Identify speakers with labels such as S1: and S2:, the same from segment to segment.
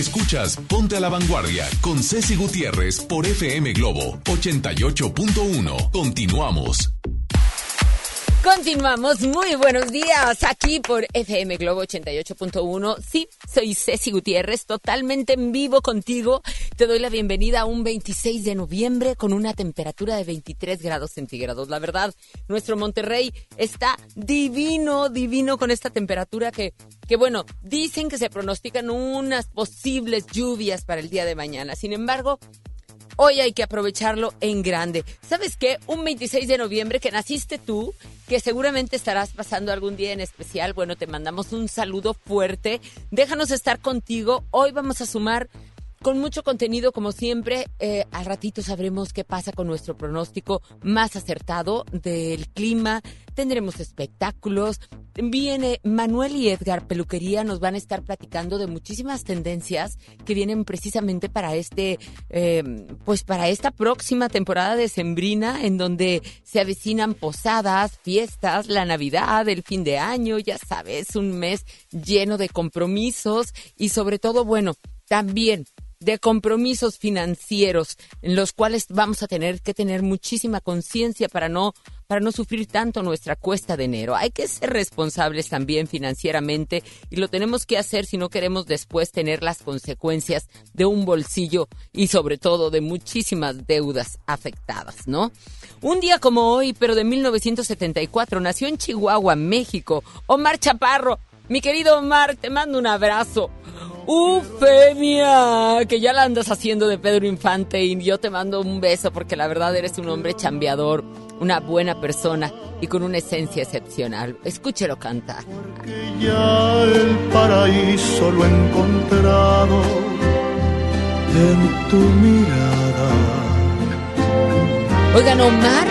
S1: Escuchas Ponte a la Vanguardia con Ceci Gutiérrez por FM Globo 88.1. Continuamos.
S2: Continuamos, muy buenos días aquí por FM Globo 88.1. Sí, soy Ceci Gutiérrez, totalmente en vivo contigo. Te doy la bienvenida a un 26 de noviembre con una temperatura de 23 grados centígrados. La verdad, nuestro Monterrey está divino, divino con esta temperatura que, que bueno, dicen que se pronostican unas posibles lluvias para el día de mañana. Sin embargo, hoy hay que aprovecharlo en grande. ¿Sabes qué? Un 26 de noviembre que naciste tú, que seguramente estarás pasando algún día en especial, bueno, te mandamos un saludo fuerte. Déjanos estar contigo. Hoy vamos a sumar con mucho contenido como siempre. Eh, al ratito sabremos qué pasa con nuestro pronóstico más acertado del clima. Tendremos espectáculos. Viene Manuel y Edgar Peluquería, nos van a estar platicando de muchísimas tendencias que vienen precisamente para este, eh, pues para esta próxima temporada de Sembrina, en donde se avecinan posadas, fiestas, la Navidad, el fin de año, ya sabes, un mes lleno de compromisos y sobre todo, bueno, también de compromisos financieros en los cuales vamos a tener que tener muchísima conciencia para no para no sufrir tanto nuestra cuesta de enero. Hay que ser responsables también financieramente y lo tenemos que hacer si no queremos después tener las consecuencias de un bolsillo y sobre todo de muchísimas deudas afectadas, ¿no? Un día como hoy, pero de 1974, nació en Chihuahua, México, Omar Chaparro. Mi querido Omar, te mando un abrazo. Ufemia, que ya la andas haciendo de Pedro Infante y yo te mando un beso porque la verdad eres un hombre chambeador, una buena persona y con una esencia excepcional. Escúchelo cantar.
S3: Porque ya el paraíso lo he encontrado en tu mirada.
S2: Oigan, Omar,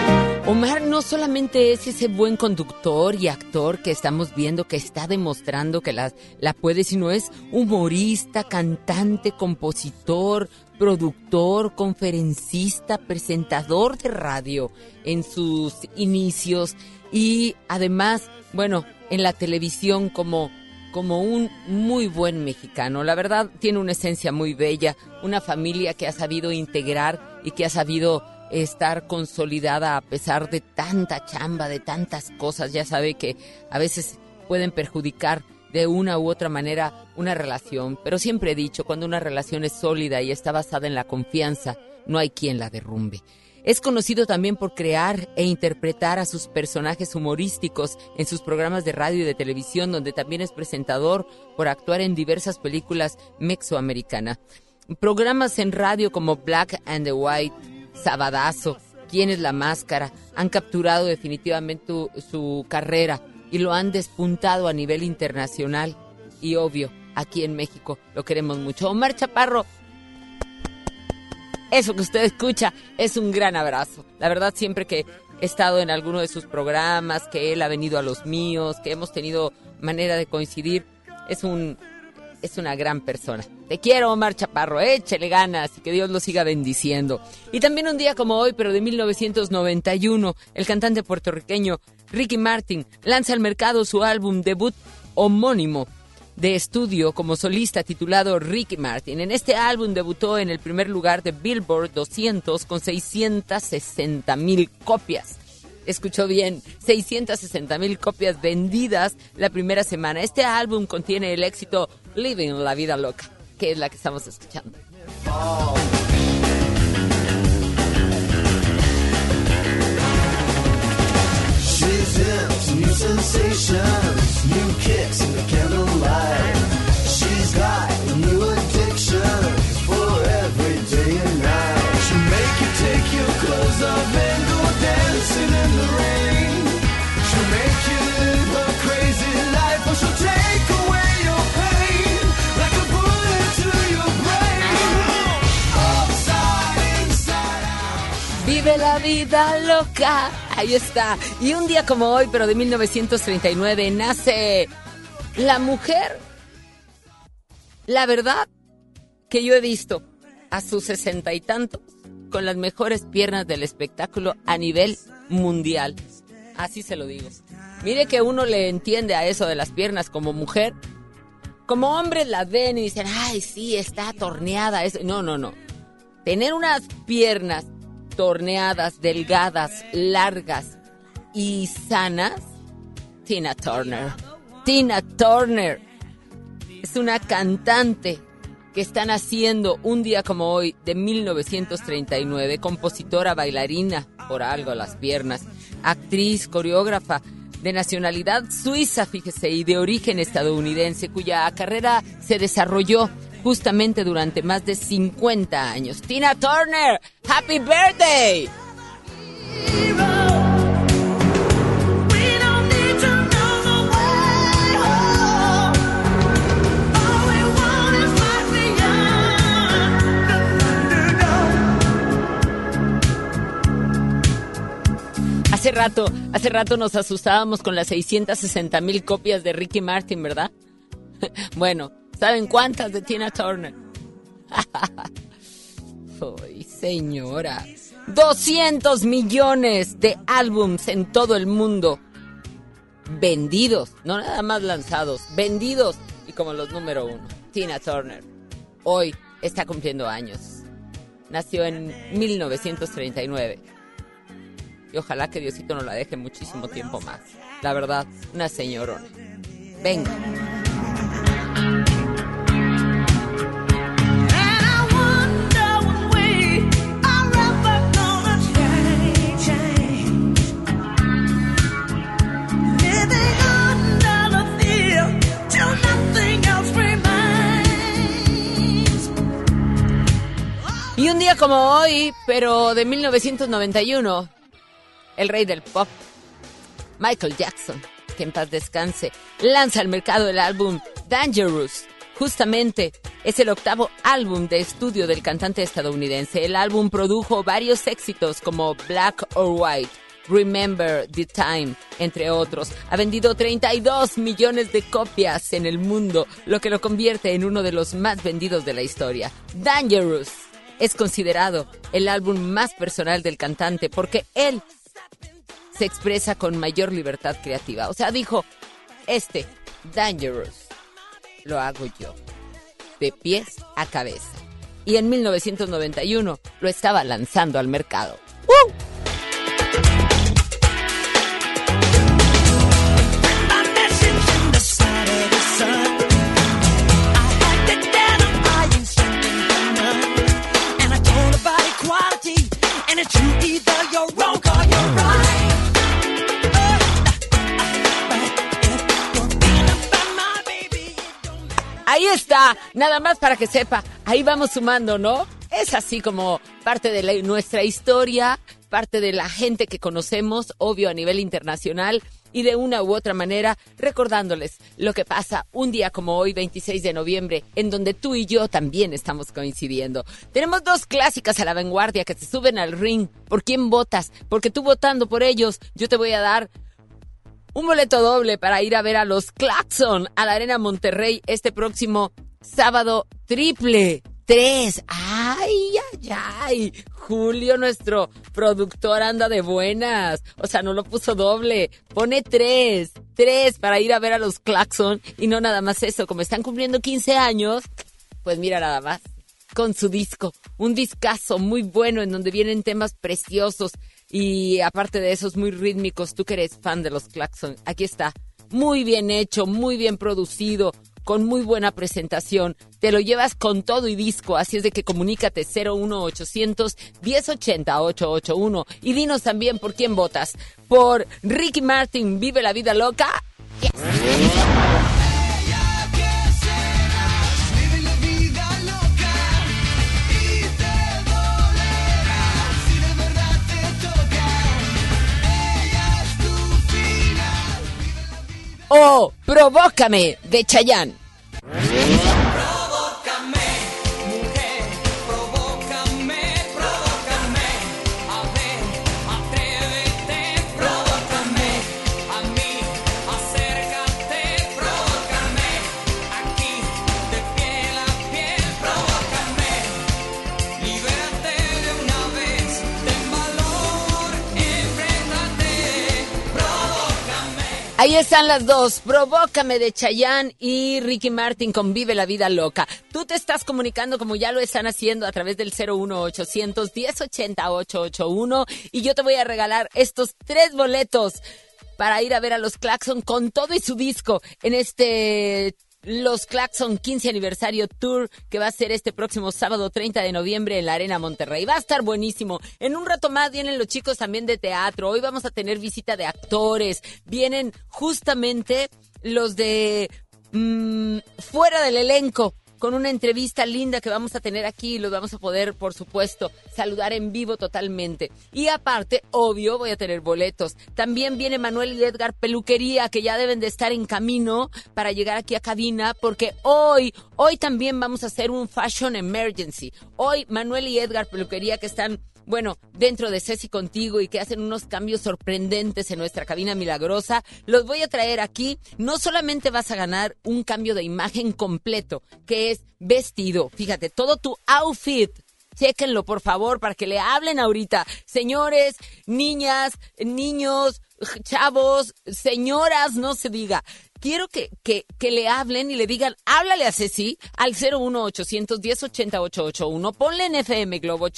S2: Omar no solamente es ese buen conductor y actor que estamos viendo que está demostrando que la, la puede, sino es humorista, cantante, compositor, productor, conferencista, presentador de radio en sus inicios y además, bueno, en la televisión como como un muy buen mexicano. La verdad, tiene una esencia muy bella, una familia que ha sabido integrar y que ha sabido estar consolidada a pesar de tanta chamba, de tantas cosas. Ya sabe que a veces pueden perjudicar de una u otra manera una relación, pero siempre he dicho, cuando una relación es sólida y está basada en la confianza, no hay quien la derrumbe. Es conocido también por crear e interpretar a sus personajes humorísticos en sus programas de radio y de televisión, donde también es presentador por actuar en diversas películas mexicoamericanas. Programas en radio como Black and the White, Sabadazo, ¿Quién es la máscara? Han capturado definitivamente su carrera y lo han despuntado a nivel internacional y obvio, aquí en México lo queremos mucho. Omar Chaparro, eso que usted escucha es un gran abrazo. La verdad, siempre que he estado en alguno de sus programas, que él ha venido a los míos, que hemos tenido manera de coincidir, es un es una gran persona. Te quiero, Omar Chaparro, échele ganas y que Dios lo siga bendiciendo. Y también un día como hoy, pero de 1991, el cantante puertorriqueño Ricky Martin lanza al mercado su álbum debut homónimo de estudio como solista titulado Ricky Martin. En este álbum debutó en el primer lugar de Billboard 200 con 660 mil copias. Escuchó bien, 660 mil copias vendidas la primera semana. Este álbum contiene el éxito Living la Vida Loca, que es la que estamos escuchando. Vida loca. Ahí está. Y un día como hoy, pero de 1939, nace la mujer. La verdad que yo he visto a sus sesenta y tantos con las mejores piernas del espectáculo a nivel mundial. Así se lo digo. Mire que uno le entiende a eso de las piernas como mujer. Como hombres las ven y dicen, ay, sí, está torneada. eso". No, no, no. Tener unas piernas torneadas, delgadas, largas y sanas, Tina Turner. Tina Turner es una cantante que están haciendo un día como hoy de 1939, compositora, bailarina, por algo las piernas, actriz, coreógrafa de nacionalidad suiza, fíjese, y de origen estadounidense, cuya carrera se desarrolló justamente durante más de 50 años. Tina Turner, ¡Happy Birthday!
S4: Hace
S2: rato, hace rato nos asustábamos con las 660 mil copias de Ricky Martin, ¿verdad? bueno, ¿saben cuántas de Tina Turner? Ay, señora. 200 millones de álbums en todo el mundo. Vendidos, no nada más lanzados, vendidos. Y como los número uno, Tina Turner. Hoy está cumpliendo años. Nació en 1939. Y ojalá que Diosito no la deje muchísimo tiempo más. La verdad, una señorona. Venga. Y un día como hoy, pero de 1991, el rey del pop, Michael Jackson, que en paz descanse, lanza al mercado el álbum Dangerous. Justamente es el octavo álbum de estudio del cantante estadounidense. El álbum produjo varios éxitos como Black or White, Remember the Time, entre otros. Ha vendido 32 millones de copias en el mundo, lo que lo convierte en uno de los más vendidos de la historia. Dangerous es considerado el álbum más personal del cantante porque él se expresa con mayor libertad creativa. O sea, dijo, este, Dangerous, lo hago yo, de pies a cabeza. Y en 1991 lo estaba lanzando al mercado. ¡Uh! Ahí está, nada más para que sepa, ahí vamos sumando, ¿no? Es así como parte de nuestra historia, parte de la gente que conocemos, obvio a nivel internacional, y de una u otra manera recordándoles lo que pasa un día como hoy, 26 de noviembre, en donde tú y yo también estamos coincidiendo. Tenemos dos clásicas a la vanguardia que se suben al ring. ¿Por quién votas? Porque tú votando por ellos, yo te voy a dar un boleto doble para ir a ver a los Claxon a la Arena Monterrey este próximo sábado triple. Tres. Ay, ay, ay. Julio, nuestro productor, anda de buenas. O sea, no lo puso doble. Pone tres. Tres para ir a ver a los Claxon. Y no nada más eso. Como están cumpliendo 15 años, pues mira nada más. Con su disco. Un discazo muy bueno en donde vienen temas preciosos. Y aparte de esos muy rítmicos, tú que eres fan de los Claxon, aquí está. Muy bien hecho, muy bien producido, con muy buena presentación. Te lo llevas con todo y disco, así es de que comunícate 01800 1080 881 y dinos también por quién votas. Por Ricky Martin, Vive la Vida Loca. O Provócame de Chayanne. Ahí están las dos, Provócame de Chayanne y Ricky Martin con Vive la Vida Loca. Tú te estás comunicando como ya lo están haciendo a través del 01800 1080 881 y yo te voy a regalar estos tres boletos para ir a ver a los Claxon con todo y su disco en este los Claxon 15 aniversario tour que va a ser este próximo sábado 30 de noviembre en la Arena Monterrey. Va a estar buenísimo. En un rato más vienen los chicos también de teatro. Hoy vamos a tener visita de actores. Vienen justamente los de mm, fuera del elenco con una entrevista linda que vamos a tener aquí y los vamos a poder, por supuesto, saludar en vivo totalmente. Y aparte, obvio, voy a tener boletos. También viene Manuel y Edgar Peluquería, que ya deben de estar en camino para llegar aquí a cabina, porque hoy, hoy también vamos a hacer un Fashion Emergency. Hoy Manuel y Edgar Peluquería, que están bueno, dentro de Ceci contigo y que hacen unos cambios sorprendentes en nuestra cabina milagrosa, los voy a traer aquí. No solamente vas a ganar un cambio de imagen completo, que es vestido, fíjate, todo tu outfit Chéquenlo, por favor, para que le hablen ahorita. Señores, niñas, niños, chavos, señoras, no se diga. Quiero que, que, que le hablen y le digan, háblale a Ceci al 01810 80881. Ponle en FM Globo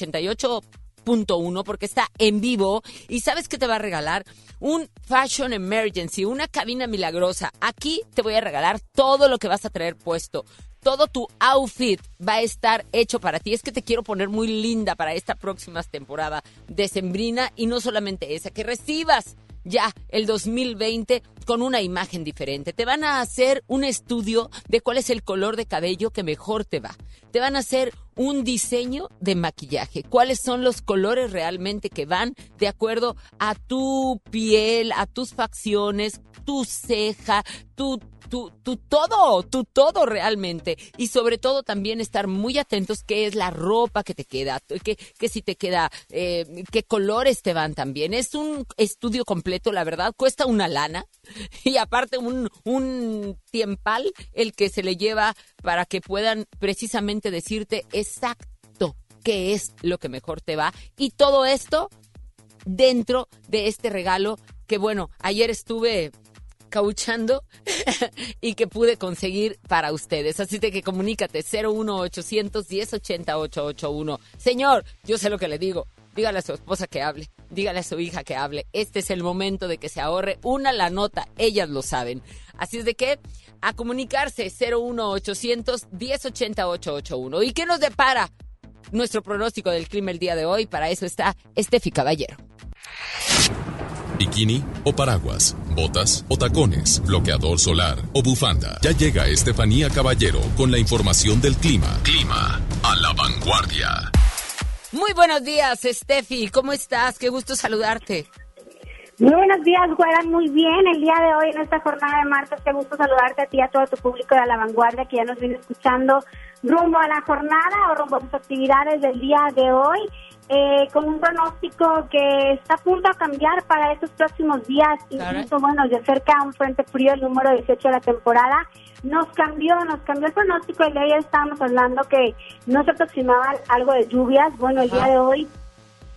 S2: 88.1 porque está en vivo y sabes que te va a regalar un Fashion Emergency, una cabina milagrosa. Aquí te voy a regalar todo lo que vas a traer puesto todo tu outfit va a estar hecho para ti. Es que te quiero poner muy linda para esta próxima temporada decembrina y no solamente esa, que recibas ya el 2020 con una imagen diferente. Te van a hacer un estudio de cuál es el color de cabello que mejor te va. Te van a hacer un diseño de maquillaje. ¿Cuáles son los colores realmente que van de acuerdo a tu piel, a tus facciones, tu ceja, tu tu, tu todo, tu todo realmente. Y sobre todo también estar muy atentos qué es la ropa que te queda, qué, qué si te queda, eh, qué colores te van también. Es un estudio completo, la verdad, cuesta una lana y aparte un, un tiempal el que se le lleva para que puedan precisamente decirte exacto qué es lo que mejor te va. Y todo esto dentro de este regalo que bueno, ayer estuve cauchando y que pude conseguir para ustedes. Así de que comunícate 01800 1080 881. Señor, yo sé lo que le digo. Dígale a su esposa que hable, dígale a su hija que hable. Este es el momento de que se ahorre una la nota, ellas lo saben. Así es de que a comunicarse 01800 1080 881. ¿Y qué nos depara nuestro pronóstico del clima el día de hoy? Para eso está Estefi Caballero.
S5: Bikini o paraguas, botas o tacones, bloqueador solar o bufanda. Ya llega Estefanía Caballero con la información del clima. Clima a la vanguardia.
S2: Muy buenos días, Steffi. ¿Cómo estás? Qué gusto saludarte.
S6: Muy buenos días, Güera. Muy bien. El día de hoy, en esta jornada de martes, qué gusto saludarte a ti y a todo tu público de La Vanguardia que ya nos viene escuchando rumbo a la jornada o rumbo a sus actividades del día de hoy. Eh, con un pronóstico que está a punto de cambiar para estos próximos días. Incluso, bueno, de cerca un frente frío, el número 18 de la temporada, nos cambió, nos cambió el pronóstico. El día de ayer estábamos hablando que no se aproximaba algo de lluvias. Bueno, el día de hoy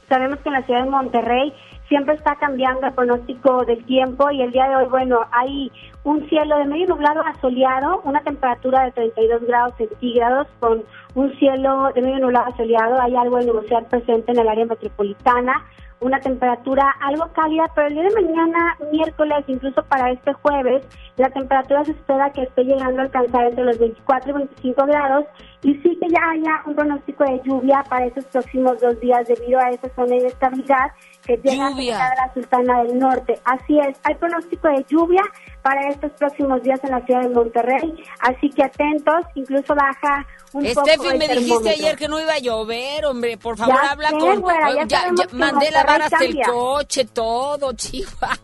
S6: sabemos que en la ciudad de Monterrey siempre está cambiando el pronóstico del tiempo y el día de hoy, bueno, hay un cielo de medio nublado a soleado, una temperatura de 32 grados centígrados con un cielo de medio nublado a soleado, hay algo de nubosidad presente en el área metropolitana, una temperatura algo cálida, pero el día de mañana, miércoles, incluso para este jueves, la temperatura se espera que esté llegando a alcanzar entre los 24 y 25 grados y sí que ya haya un pronóstico de lluvia para estos próximos dos días debido a esa zona de inestabilidad que llega a la Sultana del Norte. Así es, hay pronóstico de lluvia para estos próximos días en la ciudad de Monterrey, así que atentos, incluso baja un poco el
S2: me dijiste ayer que no iba a llover, hombre. Por favor,
S6: Ya
S2: habla
S6: sé,
S2: con...
S6: güera, ya
S2: ya, ya mandé lavar hasta el
S6: cambia.
S2: coche, todo, Chihuahua.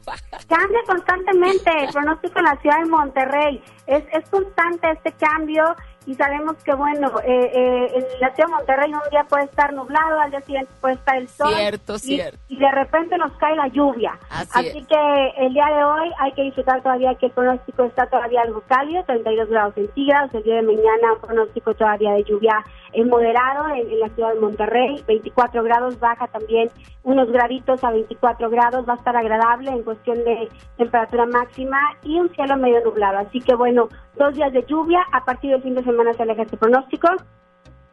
S6: Cambia constantemente el pronóstico en la ciudad de Monterrey. Es, es constante este cambio y sabemos que, bueno, eh, eh, en la ciudad de Monterrey un día puede estar nublado, al día siguiente puede estar el sol.
S2: Cierto,
S6: y,
S2: cierto.
S6: Y de repente nos cae la lluvia.
S2: Así es.
S6: que el día de hoy hay que disfrutar todavía que el pronóstico está todavía algo cálido, 32 grados centígrados. El día de mañana un pronóstico todavía de lluvia eh, moderado en, en la ciudad de Monterrey, 24 grados, baja también unos graditos a 24 grados, va a estar agradable en cuestión de temperatura máxima y un cielo medio nublado. Así que bueno, dos días de lluvia, a partir del fin de semana se aleja este pronóstico.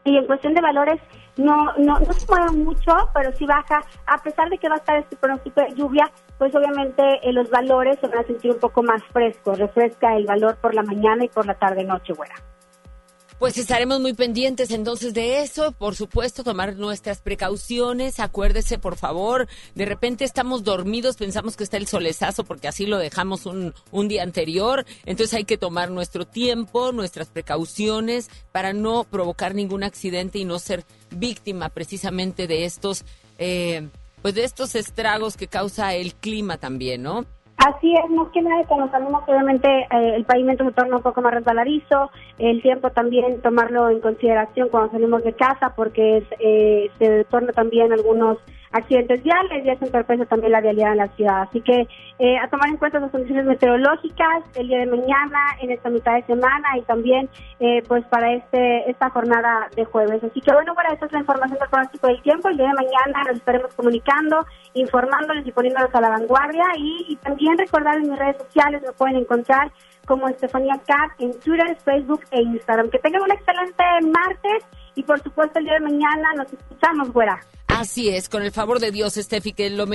S6: Y en cuestión de valores, no, no, no se mueve mucho, pero sí baja, a pesar de que va a estar este pronóstico de lluvia, pues obviamente eh, los valores se van a sentir un poco más frescos, refresca el valor por la mañana y por la tarde-noche, güera.
S2: Pues estaremos muy pendientes entonces de eso, por supuesto, tomar nuestras precauciones, acuérdese por favor, de repente estamos dormidos, pensamos que está el solezazo porque así lo dejamos un, un día anterior, entonces hay que tomar nuestro tiempo, nuestras precauciones para no provocar ningún accidente y no ser víctima precisamente de estos, eh, pues de estos estragos que causa el clima también, ¿no?
S6: Así es, más que nada cuando salimos obviamente eh, el pavimento se torna un poco más resbaladizo, el tiempo también tomarlo en consideración cuando salimos de casa porque eh, se torna también algunos accidentes viales y eso entorpece también la vialidad en la ciudad. Así que eh, a tomar en cuenta las condiciones meteorológicas el día de mañana, en esta mitad de semana y también eh, pues para este esta jornada de jueves. Así que bueno, para eso es la información del pronóstico del tiempo. El día de mañana nos estaremos comunicando, informándoles y poniéndolos a la vanguardia y, y también recordar en mis redes sociales me pueden encontrar como Estefanía Cat en Twitter, Facebook e Instagram. Que tengan un excelente martes y por supuesto el día de mañana nos escuchamos, güera.
S2: Así es, con el favor de Dios, Estefi, que lo,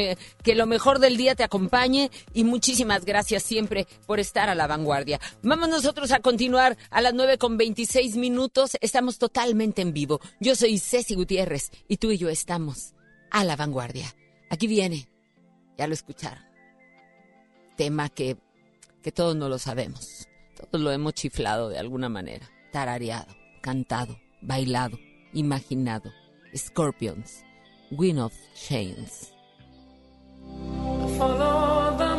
S2: que lo mejor del día te acompañe y muchísimas gracias siempre por estar a la vanguardia. Vamos nosotros a continuar a las 9 con 26 minutos. Estamos totalmente en vivo. Yo soy Ceci Gutiérrez y tú y yo estamos a la vanguardia. Aquí viene, ya lo escucharon, tema que, que todos no lo sabemos. Todos lo hemos chiflado de alguna manera, tarareado, cantado, bailado, imaginado. Scorpions, Chains.
S7: Follow the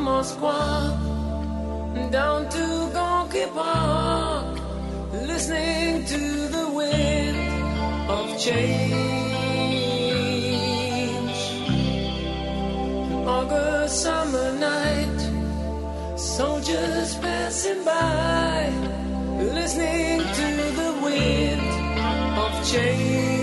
S7: down to Gonky Park, listening to the wind of change. August summer night, soldiers passing by, listening to the wind of change.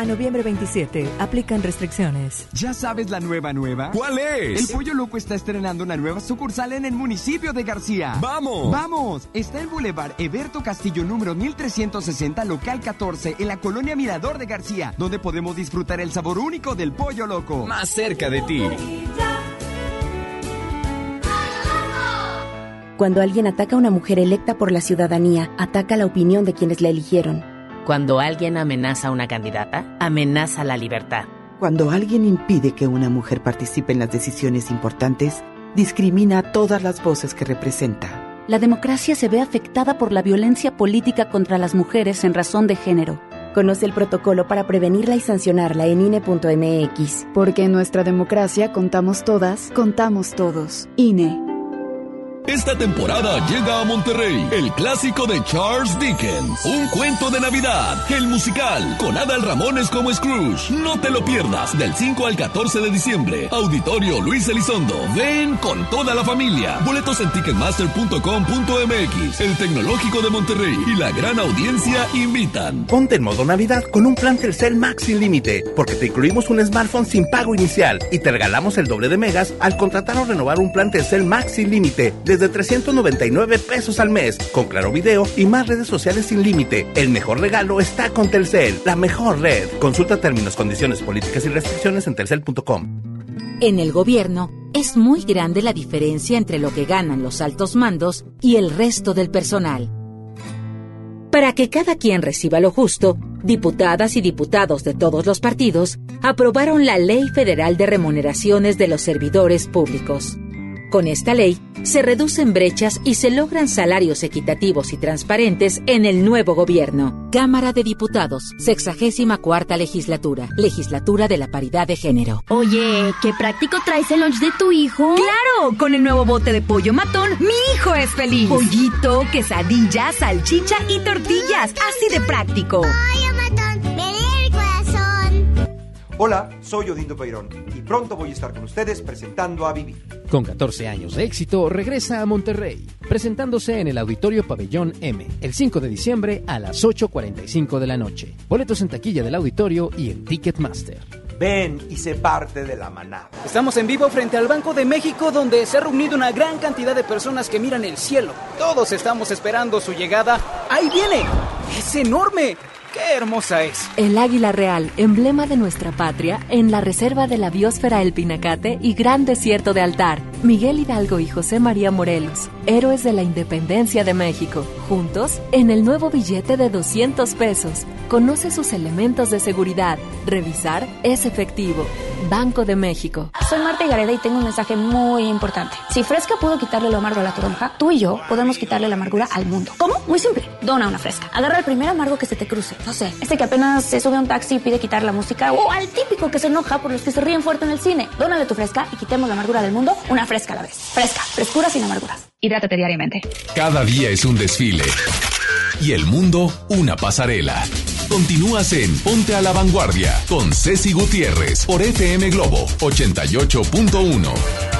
S8: A noviembre 27 aplican restricciones.
S9: ¿Ya sabes la nueva nueva?
S10: ¿Cuál es?
S9: El Pollo Loco está estrenando una nueva sucursal en el municipio de García.
S10: ¡Vamos!
S9: ¡Vamos! Está en Boulevard Eberto Castillo número 1360, local 14, en la colonia Mirador de García, donde podemos disfrutar el sabor único del Pollo Loco.
S10: Más cerca de ti.
S11: Cuando alguien ataca a una mujer electa por la ciudadanía, ataca la opinión de quienes la eligieron.
S12: Cuando alguien amenaza a una candidata, amenaza la libertad.
S13: Cuando alguien impide que una mujer participe en las decisiones importantes, discrimina a todas las voces que representa.
S14: La democracia se ve afectada por la violencia política contra las mujeres en razón de género.
S11: Conoce el protocolo para prevenirla y sancionarla en INE.mx.
S15: Porque en nuestra democracia contamos todas, contamos todos. INE.
S10: Esta temporada llega a Monterrey el clásico de Charles Dickens, Un cuento de Navidad, el musical, con Adal Ramones como Scrooge. No te lo pierdas del 5 al 14 de diciembre. Auditorio Luis Elizondo. Ven con toda la familia. Boletos en ticketmaster.com.mx. El Tecnológico de Monterrey y la gran audiencia invitan.
S16: Ponte en modo Navidad con un plan Telcel Max sin límite, porque te incluimos un smartphone sin pago inicial y te regalamos el doble de megas al contratar o renovar un plan Telcel Max sin límite desde 399 pesos al mes, con claro video y más redes sociales sin límite. El mejor regalo está con Telcel, la mejor red. Consulta términos, condiciones, políticas y restricciones en telcel.com.
S17: En el gobierno es muy grande la diferencia entre lo que ganan los altos mandos y el resto del personal. Para que cada quien reciba lo justo, diputadas y diputados de todos los partidos aprobaron la Ley Federal de Remuneraciones de los Servidores Públicos. Con esta ley, se reducen brechas y se logran salarios equitativos y transparentes en el nuevo gobierno. Cámara de Diputados, 64 legislatura, legislatura de la paridad de género.
S18: Oye, qué práctico traes el lunch de tu hijo.
S19: ¡Claro! Con el nuevo bote de pollo matón, mi hijo es feliz. Pollito, quesadilla, salchicha y tortillas. Así de práctico.
S20: Pollo
S21: Hola, soy Odindo Peirón y pronto voy a estar con ustedes presentando a Vivi.
S22: Con 14 años de éxito, regresa a Monterrey, presentándose en el Auditorio Pabellón M, el 5 de diciembre a las 8.45 de la noche. Boletos en taquilla del auditorio y en Ticketmaster.
S21: Ven y sé parte de la manada.
S23: Estamos en vivo frente al Banco de México donde se ha reunido una gran cantidad de personas que miran el cielo. Todos estamos esperando su llegada. ¡Ahí viene! ¡Es enorme! ¡Qué hermosa es!
S8: El águila real, emblema de nuestra patria, en la reserva de la biosfera El Pinacate y Gran Desierto de Altar. Miguel Hidalgo y José María Morelos, héroes de la independencia de México. Juntos, en el nuevo billete de 200 pesos. Conoce sus elementos de seguridad. Revisar es efectivo. Banco de México.
S24: Soy Marta Gareda y tengo un mensaje muy importante. Si Fresca pudo quitarle lo amargo a la toronja, tú y yo podemos quitarle la amargura al mundo. ¿Cómo? Muy simple. Dona una Fresca. Agarra el primer amargo que se te cruce. No sé, este que apenas se sube a un taxi y pide quitar la música. O al típico que se enoja por los que se ríen fuerte en el cine. Dónale tu Fresca y quitemos la amargura del mundo una Fresca a la vez. Fresca. Frescura sin amarguras. Hidrátate diariamente.
S10: Cada día es un desfile. Y el mundo una pasarela. Continúas en Ponte a la Vanguardia con Ceci Gutiérrez por FM Globo 88.1.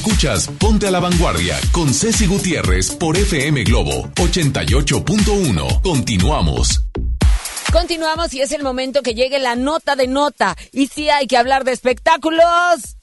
S25: Escuchas Ponte a la vanguardia con Ceci Gutiérrez por FM Globo 88.1. Continuamos.
S2: Continuamos y es el momento que llegue la nota de nota. Y sí hay que hablar de espectáculos.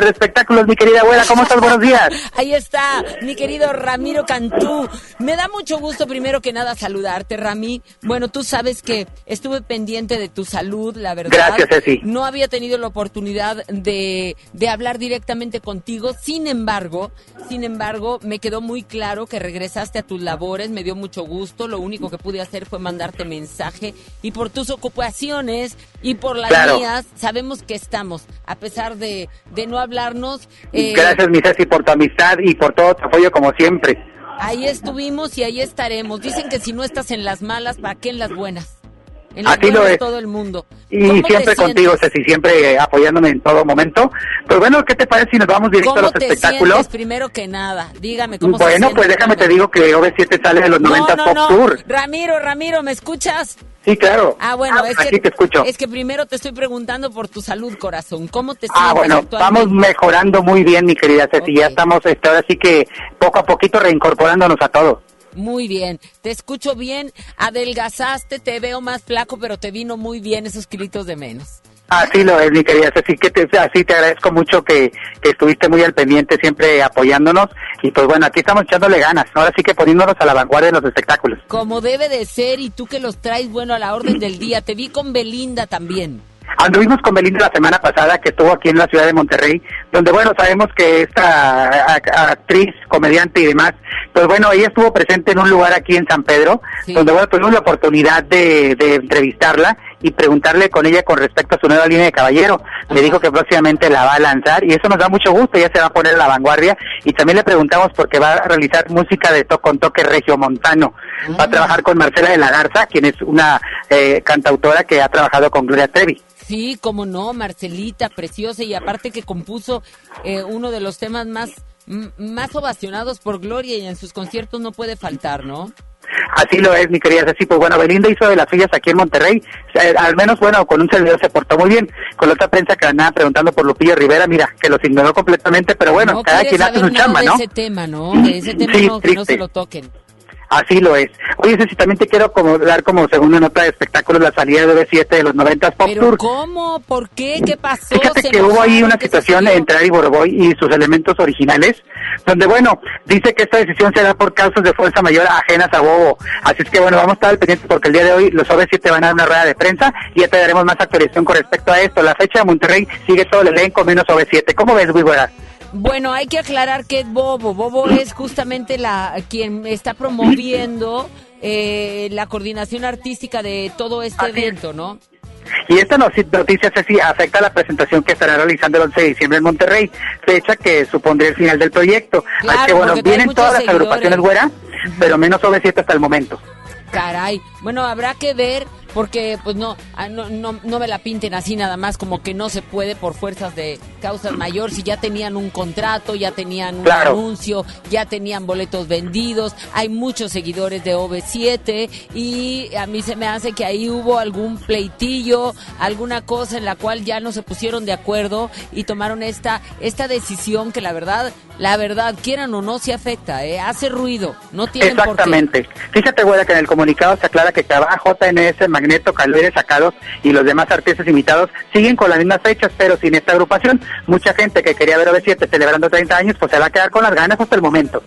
S26: De espectáculos, mi querida abuela. ¿Cómo estás? Buenos días.
S2: Ahí está, mi querido Ramiro Cantú. Me da mucho gusto primero que nada saludarte, Rami. Bueno, tú sabes que estuve pendiente de tu salud, la verdad.
S26: Gracias, Ceci.
S2: No había tenido la oportunidad de, de hablar directamente contigo. Sin embargo, sin embargo, me quedó muy claro que regresaste a tus labores. Me dio mucho gusto. Lo único que pude hacer fue mandarte mensaje. Y por tus ocupaciones y por las
S26: Claro.
S2: mías, sabemos que estamos, a pesar de, de no hablarnos. eh,
S26: Gracias, mi Ceci, por tu amistad y por todo tu apoyo, como siempre.
S2: Ahí estuvimos y ahí estaremos. Dicen que si no estás en las malas, ¿para qué en las buenas? En las
S26: Así lo es.
S2: todo el mundo.
S26: Y
S2: ¿Cómo te
S26: siempre contigo? Ceci, siempre apoyándome en todo momento. Pues bueno, ¿qué te parece si nos vamos directo a
S2: ¿Cómo
S26: los
S2: te
S26: espectáculos?
S2: sientes primero que nada? Dígame cómo
S26: Bueno, pues déjame te digo que OV7 sale de los 90
S2: no, no,
S26: Pop
S2: no.
S26: Tour.
S2: Ramiro, Ramiro, ¿me escuchas?
S26: Sí, claro.
S2: Ah, bueno, es
S26: Aquí
S2: que,
S26: te escucho.
S2: es que primero te estoy preguntando por tu salud, corazón. ¿Cómo te
S26: Ah,
S2: sientes
S26: bueno,
S2: actualmente?
S26: estamos mejorando muy bien, mi querida Ceci. Ya estamos, este, ahora sí que poco a poquito reincorporándonos a todo.
S2: Muy bien, te escucho bien, adelgazaste, te veo más flaco, pero te vino muy bien esos kilitos de menos.
S26: Así lo es, mi querida Ceci, que te, así te agradezco mucho que, que estuviste muy al pendiente, siempre apoyándonos. Y pues bueno, aquí estamos echándole ganas. Ahora sí que poniéndonos a la vanguardia de los espectáculos.
S2: Como debe de ser, y tú que los traes, bueno, a la orden del día. Te vi con Belinda también.
S26: Anduvimos con Belinda la semana pasada, que estuvo aquí en la ciudad de Monterrey, donde, bueno, sabemos que esta actriz, comediante y demás, pues bueno, ella estuvo presente en un lugar aquí en San Pedro, donde, bueno, tuvimos la oportunidad de, de entrevistarla y preguntarle con ella con respecto a su nueva línea de caballero. Me dijo que próximamente la va a lanzar y eso nos da mucho gusto, ella se va a poner a la vanguardia y también le preguntamos porque va a realizar música de to con toque regiomontano. Va a trabajar con Marcela de la Garza, quien es una eh, cantautora que ha trabajado con Gloria Trevi.
S2: Sí, como no, Marcelita, preciosa, y aparte que compuso eh, uno de los temas más, más ovacionados por Gloria y en sus conciertos no puede faltar, ¿no?
S26: Así lo es, mi querida Ceci. Pues bueno, Belinda hizo de las suyas aquí en Monterrey. Eh, al menos, bueno, con un servidor se portó muy bien. Con la otra prensa que andaba preguntando por Lupillo Rivera, mira, que los ignoró completamente, pero bueno,
S2: no
S26: cada quien hace su chamba, ¿no?
S2: ese tema, ¿no? De ese tema
S26: Sí,
S2: no, que no
S26: triste.
S2: se lo toquen.
S26: Así lo es. Oye, Ceci, también te quiero como dar como segunda nota de espectáculos la salida de B7 de los 90 Pop
S2: ¿Pero
S26: Tour.
S2: cómo? ¿Por qué? ¿Qué pasó?
S26: Fíjate
S2: ¿Se
S26: que hubo ahí una
S2: ¿Qué
S26: situación entre Ari Boroboy y sus elementos originales, donde bueno, dice que esta decisión se da por causas de fuerza mayor ajenas a Bobo. Así es que bueno, vamos a estar al pendiente porque el día de hoy los OV7 van a dar una rueda de prensa y ya te daremos más actualización con respecto a esto. La fecha de Monterrey sigue todo el elenco menos OV7. ¿Cómo ves, Wibora?
S2: Bueno, hay que aclarar que es Bobo. Bobo es justamente la quien está promoviendo eh, la coordinación artística de todo este evento, ¿no?
S26: Y esta noticia, Ceci, afecta a la presentación que estará realizando el 11 de diciembre en Monterrey, fecha que supondría el final del proyecto.
S2: Claro,
S26: Así que bueno, vienen todas las agrupaciones güera, pero menos OV7 hasta el momento.
S2: Caray. Bueno, habrá que ver porque pues no, ah, no, no, no me la pinten así nada más como que no se puede por fuerzas de causas mayor si ya tenían un contrato, ya tenían un
S26: Claro.
S2: anuncio, ya tenían boletos vendidos, hay muchos seguidores de OV7 y a mí se me hace que ahí hubo algún pleitillo, alguna cosa en la cual ya no se pusieron de acuerdo y tomaron esta esta decisión que la verdad, la verdad quieran o no se afecta, ¿eh? hace ruido, no tienen por qué.
S26: Exactamente. Fíjate, güera, que en el comunicado se aclara que Cabá, JNS, Magneto, Calderes, Sacados y los demás artistas invitados siguen con las mismas fechas, pero sin esta agrupación. Mucha gente que quería ver OV7 celebrando 30 años, pues se va a quedar con las ganas hasta el momento.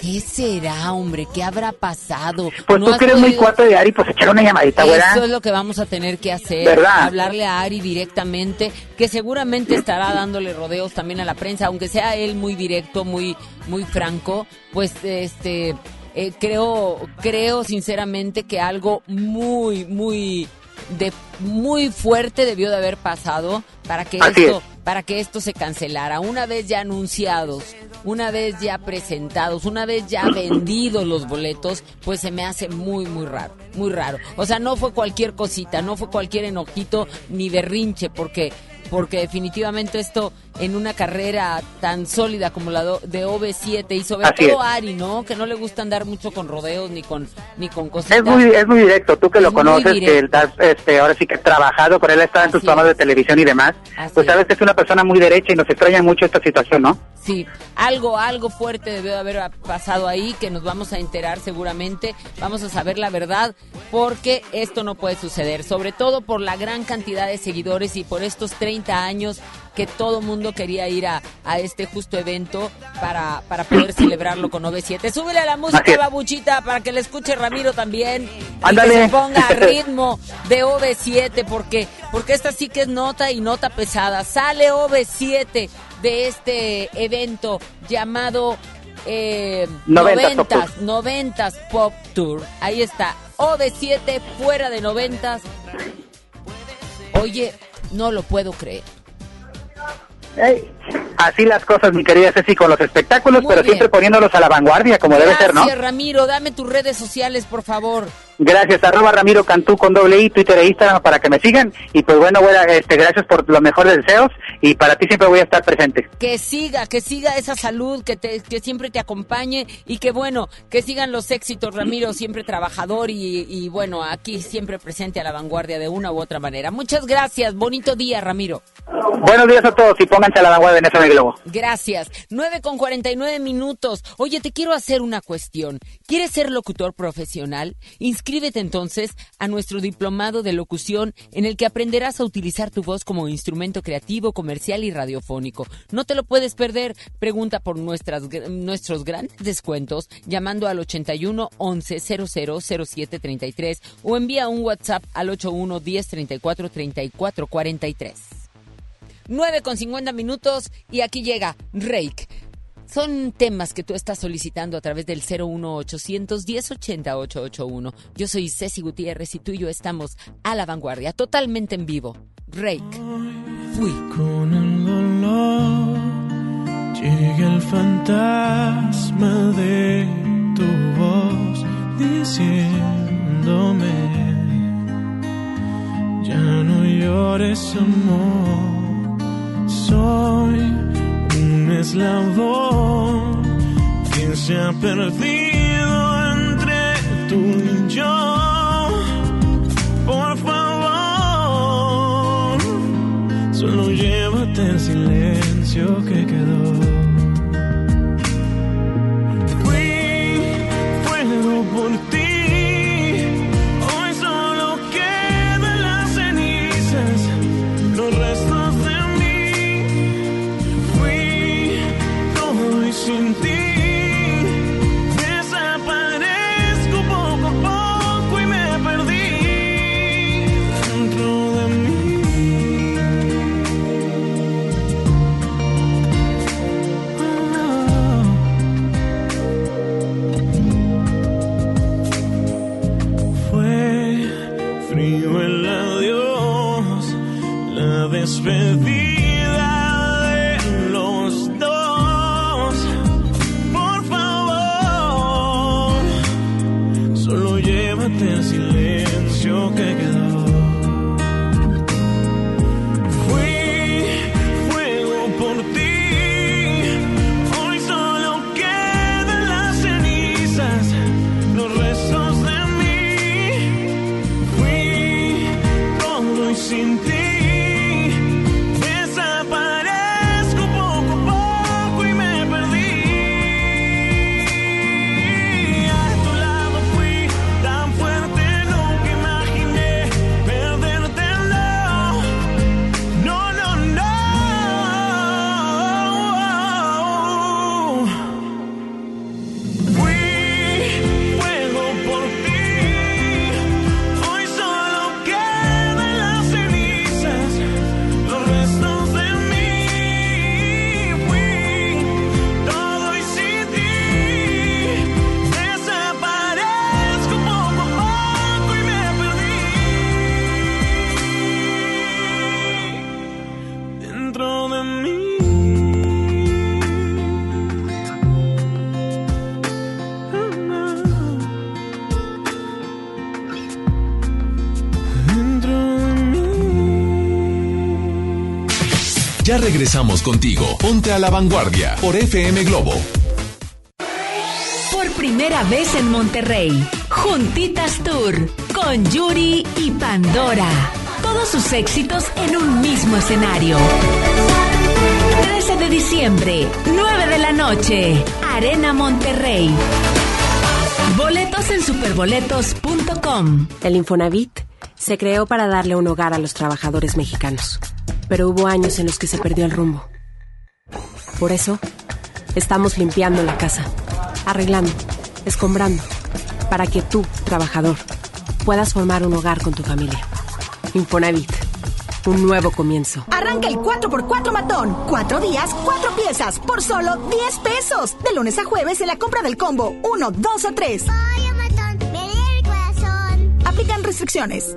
S2: ¿Qué será, hombre? ¿Qué habrá pasado?
S26: Pues
S2: ¿No
S26: tú que eres muy cuarto de Ari, pues echar una llamadita, güera.
S2: Eso es lo que vamos a tener que hacer.
S26: ¿Verdad?
S2: Hablarle a Ari directamente, que seguramente estará dándole rodeos también a la prensa, aunque sea él muy directo, muy, muy franco, pues este eh, creo, creo sinceramente que algo muy, muy de muy fuerte debió de haber pasado para que
S26: Así
S2: esto
S26: es.
S2: para que esto se cancelara. Una vez ya anunciados, una vez ya presentados, una vez ya vendidos los boletos, pues se me hace muy, muy raro, muy raro. O sea, no fue cualquier cosita, no fue cualquier enojito ni berrinche, porque porque definitivamente esto en una carrera tan sólida como la de OV7 y sobre
S26: Así
S2: todo
S26: es.
S2: Ari, ¿no? Que no le gusta andar mucho con rodeos ni con ni con cositas.
S26: Es muy, es muy directo, tú que lo
S2: Es
S26: conoces, que este, ahora sí que has trabajado con él, estado en tus programas de televisión y demás,
S2: Así
S26: pues
S2: es.
S26: sabes que es una persona muy derecha y nos extraña mucho esta situación, ¿no?
S2: Sí, algo, algo fuerte debió de haber pasado ahí, que nos vamos a enterar seguramente, vamos a saber la verdad, porque esto no puede suceder, sobre todo por la gran cantidad de seguidores y por estos 30 años que todo mundo quería ir a, a este justo evento para, para poder celebrarlo con OV7. Súbele a la música, babuchita, para que le escuche Ramiro también. Y
S26: Ándale.
S2: que se ponga a ritmo de OV7, porque, porque esta sí que es nota y nota pesada. Sale OV7 de este evento llamado eh,
S26: Noventas Pop
S2: noventas, noventas Pop Tour. Ahí está, OV7 fuera de noventas. Oye, no lo puedo creer.
S26: Así las cosas, mi querida Ceci, con los espectáculos,
S2: Muy
S26: pero
S2: bien.
S26: siempre poniéndolos a la vanguardia, como debe ser, ¿no?
S2: Gracias, Ramiro. Dame tus redes sociales, por favor.
S26: Gracias, arroba Ramiro Cantú con doble I, Twitter e Instagram para que me sigan. Y pues bueno, güera, este, gracias por los mejores deseos y para ti siempre voy a estar presente.
S2: Que siga, que siga esa salud, que, te, que siempre te acompañe y que bueno, que sigan los éxitos, Ramiro, siempre trabajador y, y bueno, aquí siempre presente a la vanguardia de una u otra manera. Muchas gracias, bonito día, Ramiro.
S26: Buenos días a todos y pónganse a la vanguardia en FM Globo.
S2: Gracias. 9 con 49 minutos. Oye, te quiero hacer una cuestión. ¿Quieres ser locutor profesional? Inscríbete entonces a nuestro diplomado de locución en el que aprenderás a utilizar tu voz como instrumento creativo, comercial y radiofónico. No te lo puedes perder. Pregunta por nuestras, nuestros grandes descuentos llamando al 81 11 00 07 33 o envía un WhatsApp al 81 10 34 34 43. 9 con 50 minutos y aquí llega Rake. Son temas que tú estás solicitando a través del 01800 1080 881. Yo soy Ceci Gutiérrez y tú y yo estamos a la vanguardia, totalmente en vivo. Rake. Fui.
S7: Con el dolor llega el fantasma de tu voz diciéndome ya no llores amor soy un eslabón que se ha perdido entre tú y yo. Por favor solo llévate el silencio
S5: regresamos contigo. Ponte a la vanguardia por FM Globo.
S27: Por primera vez en Monterrey, Juntitas Tour con Yuri y Pandora. Todos sus éxitos en un mismo escenario. 13 de diciembre, 9 de la noche, Arena Monterrey. Boletos en superboletos.com.
S28: El Infonavit se creó para darle un hogar a los trabajadores mexicanos, pero hubo años en los que se perdió el rumbo. Por eso, estamos limpiando la casa, arreglando, escombrando, para que tú, trabajador, puedas formar un hogar con tu familia. Infonavit, un nuevo comienzo.
S29: Arranca el 4x4 matón. Cuatro días, cuatro piezas, por solo 10 pesos. De lunes a jueves en la compra del combo 1, 2 o 3. Aplican restricciones.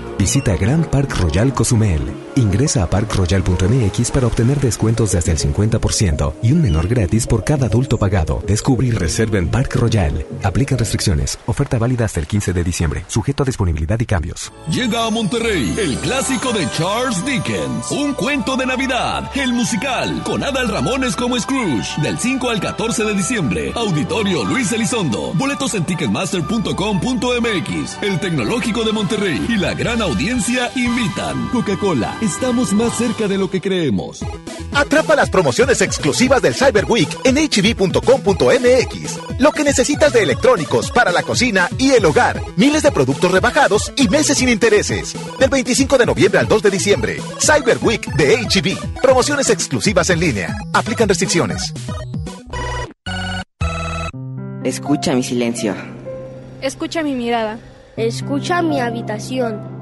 S30: Visita Grand Park Royal Cozumel. Ingresa a parkroyal.mx para obtener descuentos de hasta el 50% y un menor gratis por cada adulto pagado. Descubre y reserva en Park Royal. Aplican restricciones. Oferta válida hasta el 15 de diciembre. Sujeto a disponibilidad y cambios.
S5: Llega a Monterrey el clásico de Charles Dickens, Un cuento de Navidad, el musical, con Adal Ramones como Scrooge, del 5 al 14 de diciembre. Auditorio Luis Elizondo. Boletos en ticketmaster.com.mx. El Tecnológico de Monterrey y la gran audiencia invitan. Coca-Cola, estamos más cerca de lo que creemos.
S31: Atrapa las promociones exclusivas del Cyber Week en hb.com.mx. Lo que necesitas de electrónicos para la cocina y el hogar. Miles de productos rebajados y meses sin intereses. Del 25 de noviembre al 2 de diciembre. Cyber Week de HB. Promociones exclusivas en línea. Aplican restricciones.
S32: Escucha mi silencio.
S33: Escucha mi mirada.
S34: Escucha mi habitación.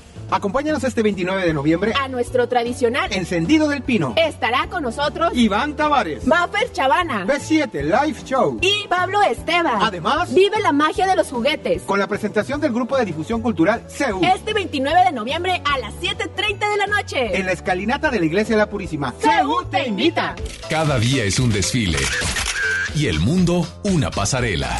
S21: Acompáñanos este 29 de noviembre
S35: a nuestro tradicional
S21: Encendido del Pino.
S35: Estará con nosotros
S21: Iván Tavares,
S35: Maffer Chavana,
S21: B7 Live Show
S35: y Pablo Esteban.
S21: Además,
S35: vive la magia de los juguetes
S21: con la presentación del grupo de difusión cultural CEU.
S35: Este 29 de noviembre a las 7:30 de la noche
S21: en la escalinata de la Iglesia de la Purísima.
S35: CEU te invita.
S5: Cada día es un desfile y el mundo una pasarela.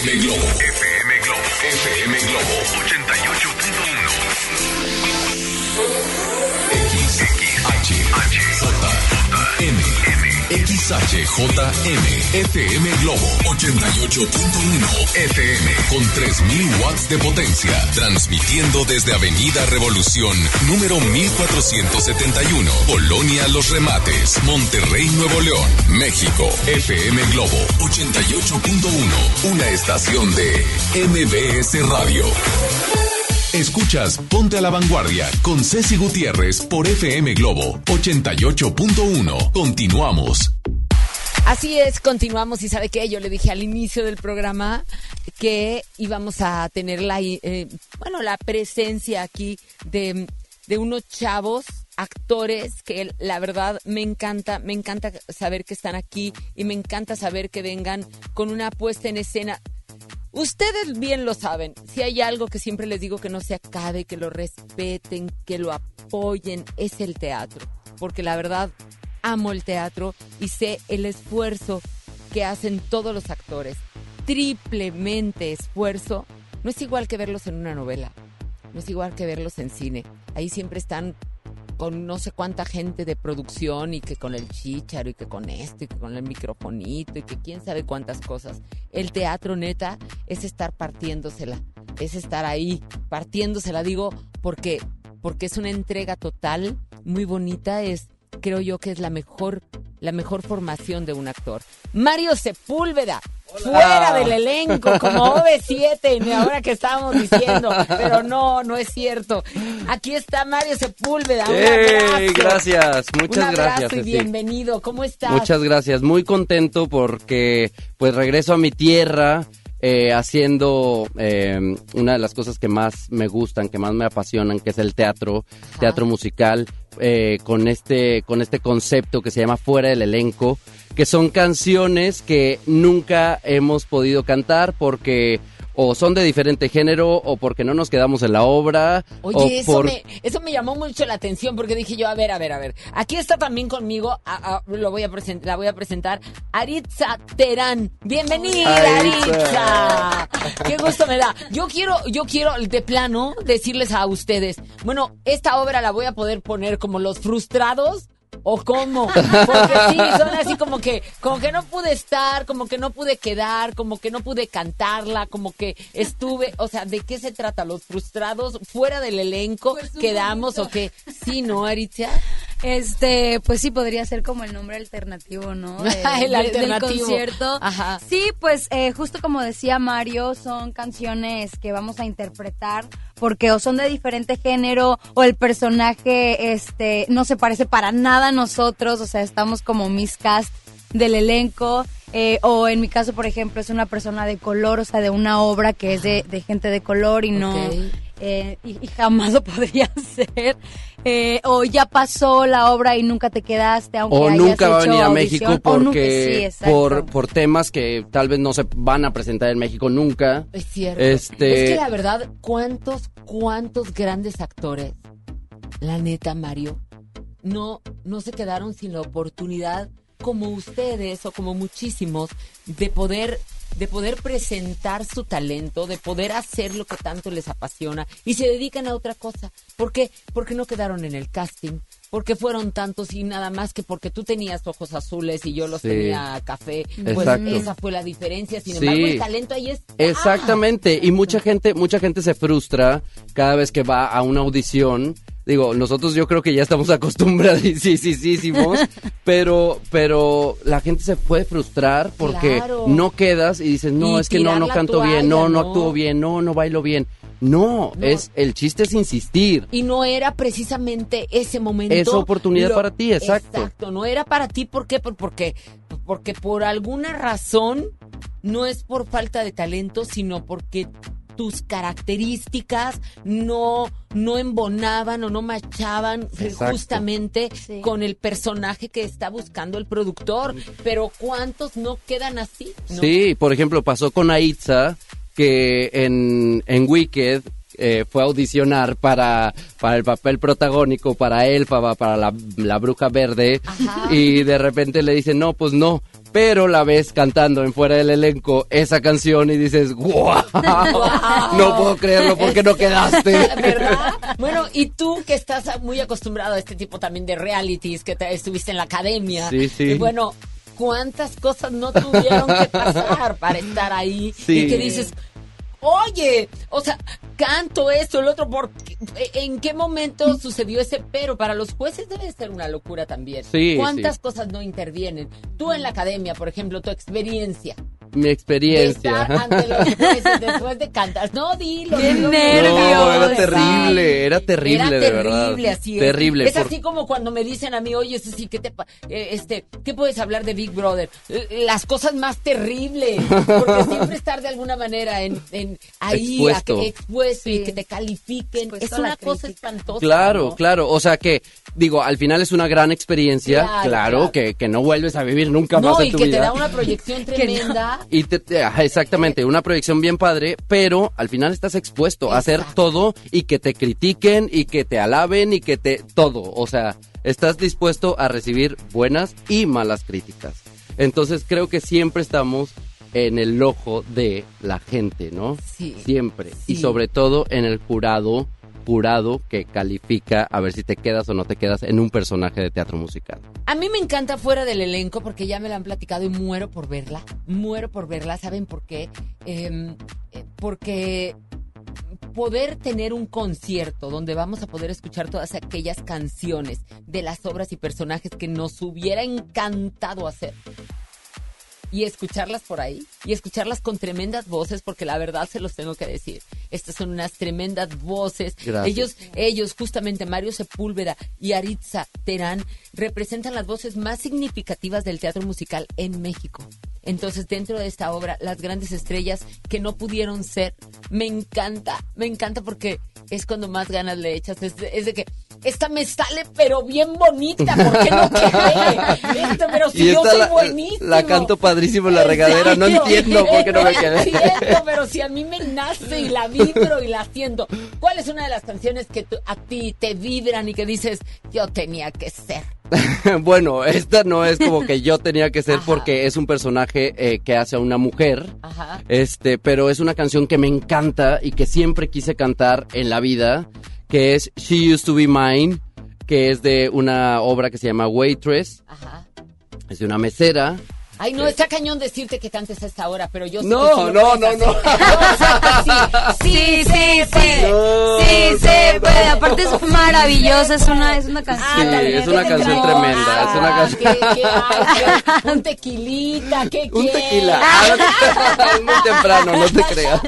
S5: FM Globo. FM Globo. FM Globo. 88. XHJM, FM Globo, 88.1 FM, con 3.000 watts de potencia, transmitiendo desde Avenida Revolución, número 1471, Polonia Los Remates, Monterrey, Nuevo León, México, FM Globo, 88.1, una estación de MBS Radio. Escuchas Ponte a la Vanguardia con Ceci Gutiérrez por FM Globo 88.1. Continuamos.
S2: Así es, continuamos y sabe que yo le dije al inicio del programa que íbamos a tener la, eh, bueno, la presencia aquí de, de unos chavos actores que la verdad me encanta, me encanta saber que están aquí y me encanta saber que vengan con una puesta en escena. Ustedes bien lo saben, si hay algo que siempre les digo que no se acabe, que lo respeten, que lo apoyen, es el teatro. Porque la verdad, amo el teatro y sé el esfuerzo que hacen todos los actores. Triplemente esfuerzo. No es igual que verlos en una novela, no es igual que verlos en cine. Ahí siempre están con no sé cuánta gente de producción y que con el chícharo y que con esto y que con el microfonito y que quién sabe cuántas cosas. El teatro neta es estar partiéndosela, es estar ahí partiéndosela, digo, porque porque es una entrega total, muy bonita, es creo yo que es la mejor la mejor formación de un actor. Mario Sepúlveda, fuera del elenco, como OV7, y ahora que estábamos diciendo, pero no, no es cierto. Aquí está Mario Sepúlveda, un.
S36: Gracias, muchas
S2: un
S36: gracias.
S2: y bienvenido. ¿Cómo estás?
S36: Muchas gracias, muy contento porque pues regreso a mi tierra eh, haciendo eh, una de las cosas que más me gustan, que más me apasionan, que es el teatro, teatro musical, eh, con este con este concepto que se llama fuera del elenco, que son canciones que nunca hemos podido cantar porque o son de diferente género o porque no nos quedamos en la obra o
S2: Oye, eso,
S36: por
S2: me, eso me llamó mucho la atención porque dije yo, a ver, a ver, a ver. Aquí está también conmigo, a- a- lo voy a present- la voy a presentar, Aritza Terán. Bienvenida,
S36: Aritza.
S2: Aritza. Qué gusto me da. Yo quiero, yo quiero de plano decirles a ustedes, bueno, esta obra la voy a poder poner como los frustrados. ¿O cómo? Porque sí, son así como que, como que no pude estar, como que no pude quedar, como que no pude cantarla, como que estuve, o sea, ¿de qué se trata? ¿Los frustrados fuera del elenco quedamos o qué? Sí, ¿no, Aritzia?
S37: Este, pues sí, podría ser como el nombre alternativo, ¿no? De-
S2: El
S37: de-
S2: alternativo.
S37: Del concierto.
S2: Ajá.
S37: Sí, pues eh, justo como decía Mario, son canciones que vamos a interpretar porque o son de diferente género o el personaje este no se parece para nada a nosotros, o sea, estamos como miscast del elenco. eh, o en mi caso, por ejemplo, es una persona de color, o sea, de una obra que es de, de gente de color y no. Eh, y, y jamás lo podría hacer. Eh, o ya pasó la obra y nunca te quedaste, aunque
S36: o
S37: hayas
S36: nunca va a
S37: hecho
S36: venir a
S37: audición,
S36: México porque
S37: sí,
S36: por por temas que tal vez no se van a presentar en México nunca.
S2: Es cierto.
S36: Este-
S2: Es que la verdad, ¿cuántos, cuántos grandes actores, la neta, Mario, no, no se quedaron sin la oportunidad, como ustedes o como muchísimos, de poder, de poder presentar su talento, de poder hacer lo que tanto les apasiona y se dedican a otra cosa? ¿Por qué? Porque no quedaron en el casting. Porque fueron tantos y nada más que porque tú tenías ojos azules y yo los
S36: Sí.
S2: tenía café. Pues
S36: Exacto.
S2: esa fue la diferencia. Sin
S36: Sí.
S2: embargo, el talento ahí está.
S36: Exactamente, y mucha gente mucha gente se frustra cada vez que va a una audición. Digo, nosotros yo creo que ya estamos acostumbradísimos, pero pero la gente se puede frustrar porque
S2: Claro.
S36: no quedas y dices, "No,
S2: Y
S36: es que no no canto bien, no no
S2: ¿no?
S36: actúo bien, no no bailo bien." No,
S2: No.
S36: es el chiste es insistir.
S2: Y no era precisamente ese momento.
S36: Esa oportunidad para ti, exacto.
S2: Exacto, no era para ti, ¿por qué? Por- Porque, porque por alguna razón, no es por falta de talento, sino porque tus características no, no embonaban o no machaban
S36: Exacto.
S2: justamente con el personaje que está buscando el productor. Pero ¿cuántos no quedan así? ¿no?
S36: Sí, por ejemplo, pasó con Aitza, que en, en Wicked eh, fue a audicionar para, para el papel protagónico, para Elfaba, para la, la bruja verde, y de repente le dicen, no, pues no. Pero la ves cantando en fuera del elenco esa canción y dices, ¡guau! No puedo creerlo, ¿por qué no quedaste?
S2: ¿Verdad? Bueno, y tú que estás muy acostumbrado a este tipo también de realities, que te- estuviste en la academia.
S36: Sí, sí.
S2: y bueno, cuántas cosas no tuvieron que pasar para estar ahí
S36: Sí.
S2: y que dices, oye, o sea, canto esto, el otro, ¿por qué? ¿en qué momento sucedió ese pero? Para los jueces debe ser una locura también.
S36: Sí,
S2: ¿Cuántas
S36: sí.
S2: cosas no intervienen? Tú en la academia, por ejemplo, tu experiencia.
S36: Mi
S2: de
S36: experiencia.
S2: estar ante los jueces después de cantar. No, dilo.
S37: ¡Qué
S2: dilo,
S37: nervios!
S36: No, era terrible, era terrible,
S2: era
S36: de verdad.
S2: terrible, así es.
S36: Terrible.
S2: Es
S36: por-
S2: así como cuando me dicen a mí, oye, sí, ¿qué te, pa- eh, este, ¿qué puedes hablar de Big Brother? Eh, Las cosas más terribles, porque siempre estar de alguna manera en, en ahí,
S36: Expuesto.
S2: a que- expuesto y que te califiquen,
S37: Expuesto
S2: es una cosa espantosa.
S36: Claro,
S2: ¿no?
S36: claro. O sea que, digo, al final es una gran experiencia.
S2: Claro,
S36: Claro,
S2: claro.
S36: Que, que no vuelves a vivir nunca
S2: No,
S36: más en
S2: y
S36: tu
S2: que
S36: vida.
S2: te da una proyección tremenda.
S36: Y te, te- ajá, exactamente, una proyección bien padre, pero al final estás expuesto a hacer todo y que te critiquen y que te alaben y que te todo, o sea, estás dispuesto a recibir buenas y malas críticas. Entonces creo que siempre estamos en el ojo de la gente, ¿no?
S2: Sí.
S36: Siempre. Y sobre todo en el jurado, jurado que califica a ver si te quedas o no te quedas en un personaje de teatro musical.
S2: A mí me encanta fuera del elenco porque ya me la han platicado y muero por verla. Muero por verla. ¿Saben por qué? Em, eh, porque poder tener un concierto donde vamos a poder escuchar todas aquellas canciones de las obras y personajes que nos hubiera encantado hacer. Y escucharlas por ahí, y escucharlas con tremendas voces, porque la verdad se los tengo que decir. Estas son unas tremendas voces.
S36: Gracias.
S2: Ellos ellos, justamente Mario Sepúlveda y Aritza Terán, representan las voces más significativas del teatro musical en México. Entonces, dentro de esta obra, las grandes estrellas que no pudieron ser, me encanta, me encanta porque es cuando más ganas le echas. Es de, es de que esta me sale, pero bien bonita, ¿por qué no quedé? Esto, pero si
S36: y
S2: yo soy
S36: la,
S2: buenísimo.
S36: la canto padrísimo en la regadera, no entiendo por qué no me quedé.
S2: pero si a mí me nace y la vibro y la siento. ¿Cuál es una de las canciones que tú- a ti te vibran y que dices, yo tenía que ser?
S36: bueno, esta no es como que yo tenía que ser porque es un personaje eh, que hace a una mujer.
S2: Ajá.
S36: Este, pero es una canción que me encanta y que siempre quise cantar en la vida, que es She Used to Be Mine, que es de una obra que se llama Waitress.
S2: Ajá.
S36: Es de una mesera.
S2: Ay, no, está cañón decirte que cantes a esta hora, pero yo sé
S36: No,
S2: que
S36: no, no, no.
S2: sí.
S37: Sí, sí, sí. Sí, se puede. Aparte es maravillosa, es una, es una canción.
S36: Sí, es una canción tremenda, es una
S2: ah,
S36: canción-
S2: un tequilita, ¿qué
S36: Un
S2: quieres?
S36: tequila. Ah, es muy temprano, no te creas.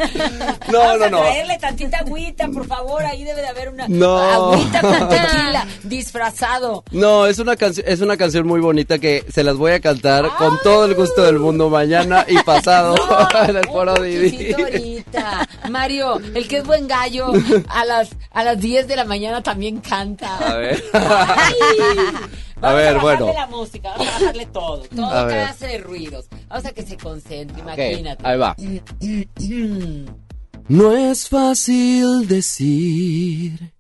S36: No,
S2: Vamos
S36: no,
S2: a
S36: no.
S2: traerle tantita agüita, por favor, ahí debe de haber una
S36: No.
S2: agüita con tequila disfrazado.
S36: No, es una canción, es una canción muy bonita que se las voy a cantar con todo el gusto del mundo mañana y pasado en el foro de
S2: Poquito ahorita. Mario, el que es buen gallo, a las, a las 10 de la mañana también canta.
S36: A ver.
S2: Ay.
S36: A
S2: Vamos
S36: ver,
S2: bajarle
S36: bueno.
S2: la música, vamos a bajarle todo, todo
S36: A ver.
S2: clase de ruidos. Vamos a que se concentre,
S36: Ok,
S2: imagínate.
S36: ahí va. No es fácil decir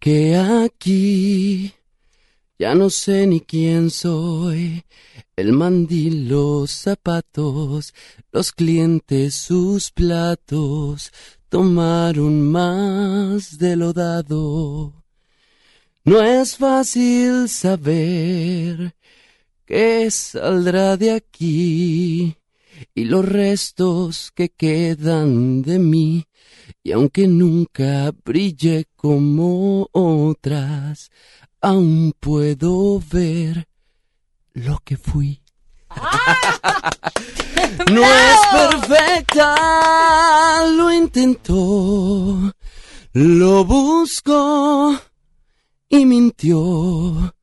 S36: que aquí ya no sé ni quién soy. El mandil, los zapatos, los clientes, sus platos tomaron más de lo dado. No es fácil saber qué saldrá de aquí y los restos que quedan de mí. Y aunque nunca brille como otras, aún puedo ver lo que fui. No es perfecta, lo intentó, lo buscó y mintió.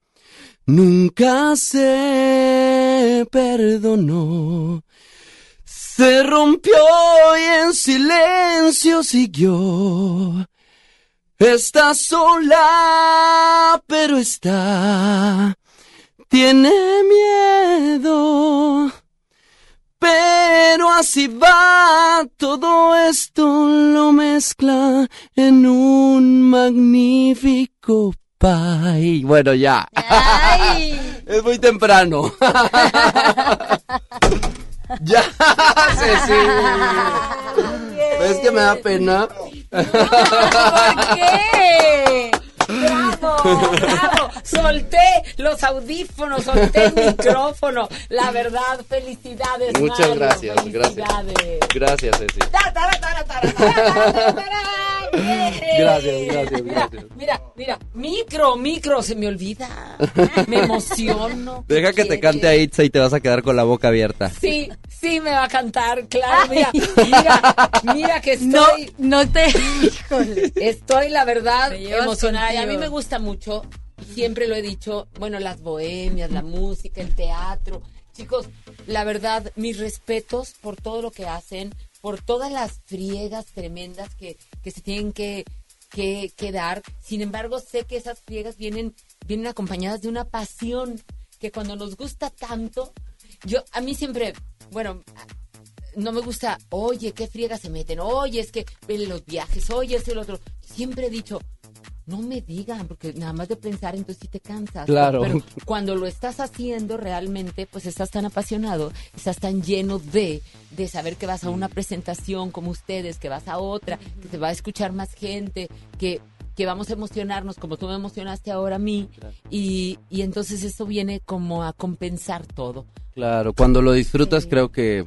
S36: Nunca se perdonó. Se rompió y en silencio siguió. Está sola, pero está. Tiene miedo. Pero así va, todo esto lo mezcla en un magnífico pie. Bueno, ya. es muy temprano. ya, Ceci. ¿Ves que me da pena?
S2: ¿Por qué? ¡Bravo! bravo. Solté los audífonos, solté el micrófono. La verdad, felicidades.
S36: Muchas
S2: Mario,
S36: gracias, gracias.
S2: felicidades.
S36: Gracias, Ceci.
S2: Ta, tara, tara, tara, tara, tara, tara. ¡Yay!
S36: Gracias, gracias,
S2: Mira,
S36: gracias.
S2: mira, mira, micro, micro, se me olvida. Me emociono.
S36: Deja que te cante a Itza y te vas a quedar con la boca abierta.
S2: Sí, sí me va a cantar, claro. Mira, mira, mira que estoy.
S37: No, no te.
S2: Estoy, la verdad, emocionada. A mí me gusta mucho, siempre lo he dicho, bueno, las bohemias, la música, el teatro. Chicos, la verdad, mis respetos por todo lo que hacen, por todas las friegas tremendas que, que se tienen que, que, que dar. Sin embargo, sé que esas friegas vienen, vienen acompañadas de una pasión que cuando nos gusta tanto, yo, a mí siempre, bueno, no me gusta, oye, qué friega se meten, oye, es que ven los viajes, oye, es el otro. Siempre he dicho, no me digan, porque nada más de pensar, entonces sí te cansas.
S36: Claro.
S2: Pero cuando lo estás haciendo realmente, pues estás tan apasionado, estás tan lleno de, de saber que vas a una presentación como ustedes, que vas a otra, que te va a escuchar más gente, que que vamos a emocionarnos como tú me emocionaste ahora a mí y, y entonces eso viene como a compensar todo.
S36: Claro, cuando lo disfrutas creo que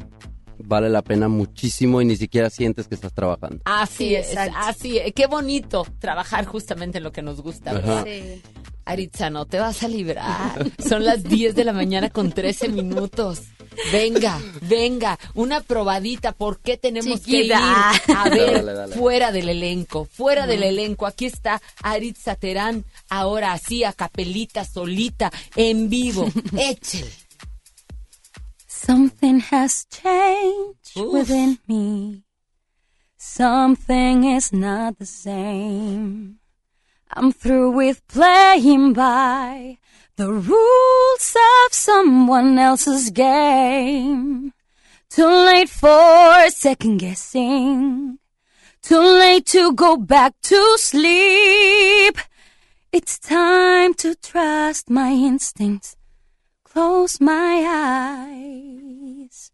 S36: vale la pena muchísimo y ni siquiera sientes que estás trabajando.
S2: Así
S37: Sí,
S2: es,
S37: exacto.
S2: así es. Qué bonito trabajar justamente en lo que nos gusta, ¿verdad?
S36: Ajá.
S37: Sí.
S2: Aritza, no te vas a librar. Son las 10 de la mañana con 13 minutos. Venga, venga, una probadita. ¿Por qué tenemos
S37: Chiquita.
S2: que ir a ver
S36: Dale, dale.
S2: fuera del elenco? Fuera del elenco. Aquí está Aritza Terán, ahora así, a capelita, solita, en vivo. Échele.
S38: Something has changed
S2: Oof.
S38: within me. Something is not the same. I'm through with playing by the rules of someone else's game. Too late for second guessing. Too late to go back to sleep. It's time to trust my instincts close my eyes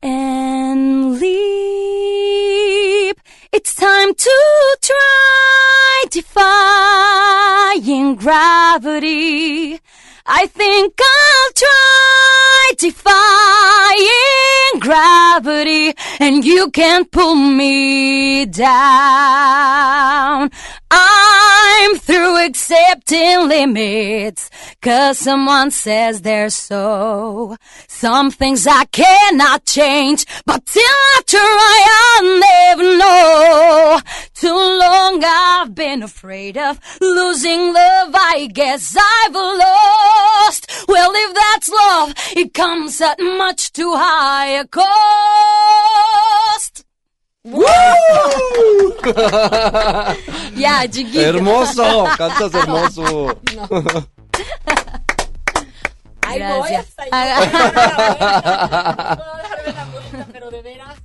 S38: and leap. It's time to try defying gravity. I think I'll try defying gravity and you can't pull me down. I'm through accepting limits cause someone says they're so. Some things I cannot change, but till I try I'll never know. Too long I've been afraid of losing love, I guess I've lost. Well, if that's love, it comes at much too high a cost. Ya, chiquito.
S36: Hermoso, cantas hermoso.
S2: Ahí voy
S38: Gracias.
S2: hasta allá. Puedo darme la vuelta, pero de veras,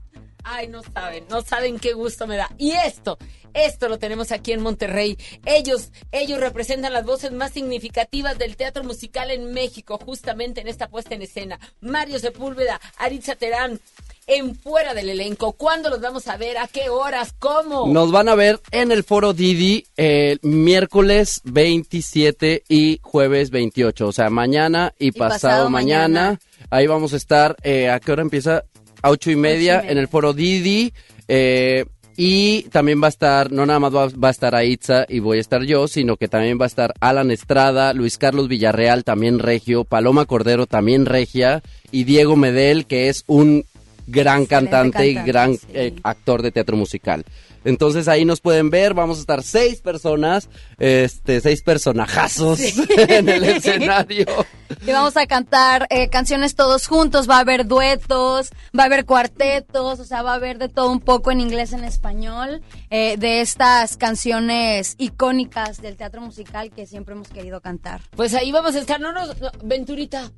S2: ay, no saben, no saben qué gusto me da. Y esto, esto lo tenemos aquí en Monterrey. Ellos, ellos representan las voces más significativas del teatro musical en México, justamente en esta puesta en escena. Mario Sepúlveda, Aritza Terán, en fuera del elenco. ¿Cuándo los vamos a ver? ¿A qué horas? ¿Cómo?
S36: Nos van a ver en el foro Didi el miércoles 27 y jueves 28, o sea, mañana y, pasado,
S38: pasado
S36: mañana.
S38: mañana.
S36: Ahí vamos a estar, eh, ¿a qué hora empieza? A ocho y media,
S38: media.
S36: en el foro Didi. eh, y también va a estar, no nada más va, va a estar Aitza y voy a estar yo, sino que también va a estar Alan Estrada, Luis Carlos Villarreal, también regio, Paloma Cordero, también regia, y Diego Medel, que es un gran cantante, y gran
S38: sí.
S36: eh, actor de teatro musical. Entonces ahí nos pueden ver, vamos a estar seis personas, este, seis personajazos en el escenario.
S37: Y vamos a cantar eh, canciones todos juntos, va a haber duetos, va a haber cuartetos, o sea, va a haber de todo un poco en inglés, en español, eh, de estas canciones icónicas del teatro musical que siempre hemos querido cantar.
S2: Pues ahí vamos a estar. No nos, no, Venturita,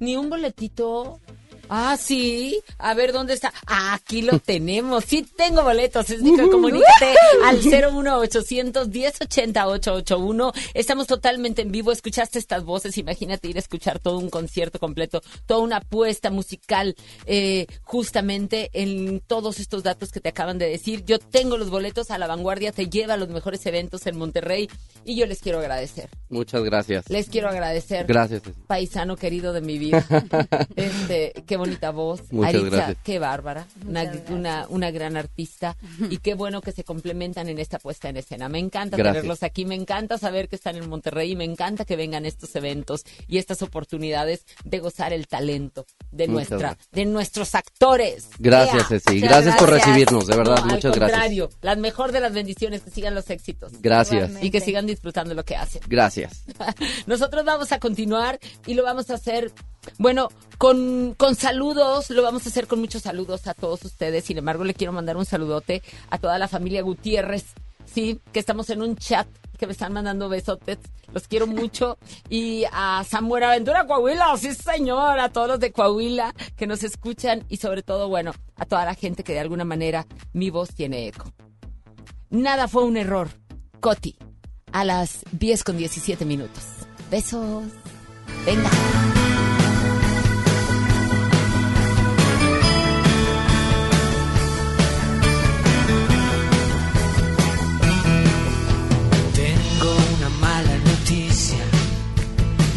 S2: ni un boletito. Ah, sí. A ver, ¿dónde está? Ah, aquí lo tenemos. Sí tengo boletos. Es que comunícate al 01800 1080 881. Estamos totalmente en vivo. Escuchaste estas voces. Imagínate ir a escuchar todo un concierto completo, toda una apuesta musical, eh, justamente en todos estos datos que te acaban de decir. Yo tengo los boletos a la vanguardia. Te lleva a los mejores eventos en Monterrey y yo les quiero agradecer.
S36: Muchas gracias.
S2: Les quiero agradecer.
S36: Gracias.
S2: Paisano querido de mi vida. este, qué bonita voz.
S36: Muchas
S2: Aritza,
S36: gracias.
S2: qué bárbara. Una, una, una gran artista. Y qué bueno que se complementan en esta puesta en escena. Me encanta
S36: Gracias.
S2: tenerlos aquí. Me encanta saber que están en Monterrey. Y me encanta que vengan estos eventos y estas oportunidades de gozar el talento de,
S36: Muchas
S2: nuestra,
S36: gracias.
S2: de nuestros actores.
S36: Gracias. Ceci. Gracias por recibirnos, de verdad,
S2: No,
S36: muchas
S2: al
S36: gracias.
S2: contrario, la mejor de las bendiciones, que sigan los éxitos.
S36: Gracias.
S2: Y que sigan disfrutando lo que hacen.
S36: Gracias.
S2: Nosotros vamos a continuar y lo vamos a hacer, bueno, con, con saludos, lo vamos a hacer con muchos saludos a todos ustedes. Sin embargo, le quiero mandar un saludote a toda la familia Gutiérrez, sí, que estamos en un chat que me están mandando besotes. Los quiero mucho. Y a Samuel Aventura Coahuila, sí señor, a todos los de Coahuila que nos escuchan y sobre todo, bueno, a toda la gente que de alguna manera mi voz tiene eco. Nada fue un error. Coti, a las 10 con 17 minutos. Besos. Venga.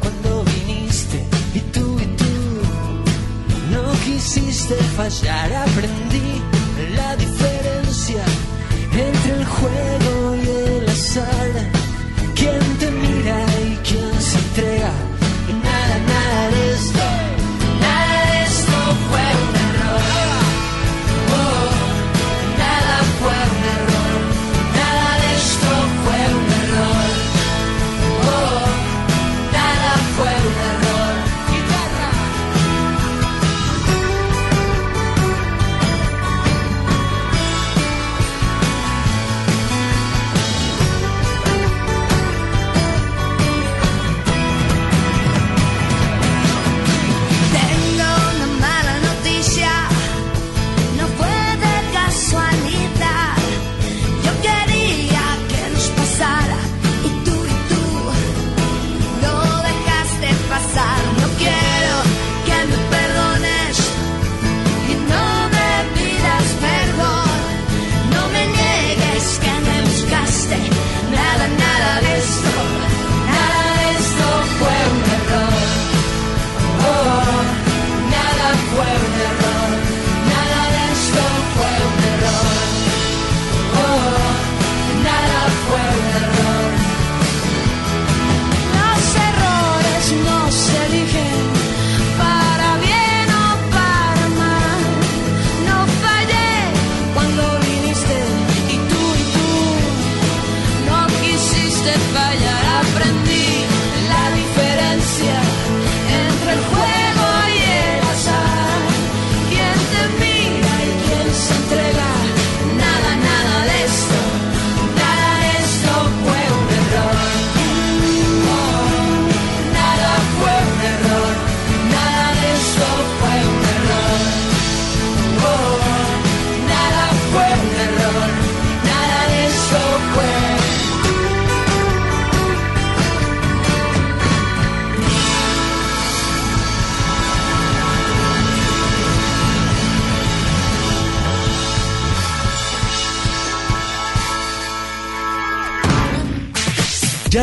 S39: Cuando viniste y tú y tú no quisiste fallar. Aprendí la diferencia entre el juego y el azar.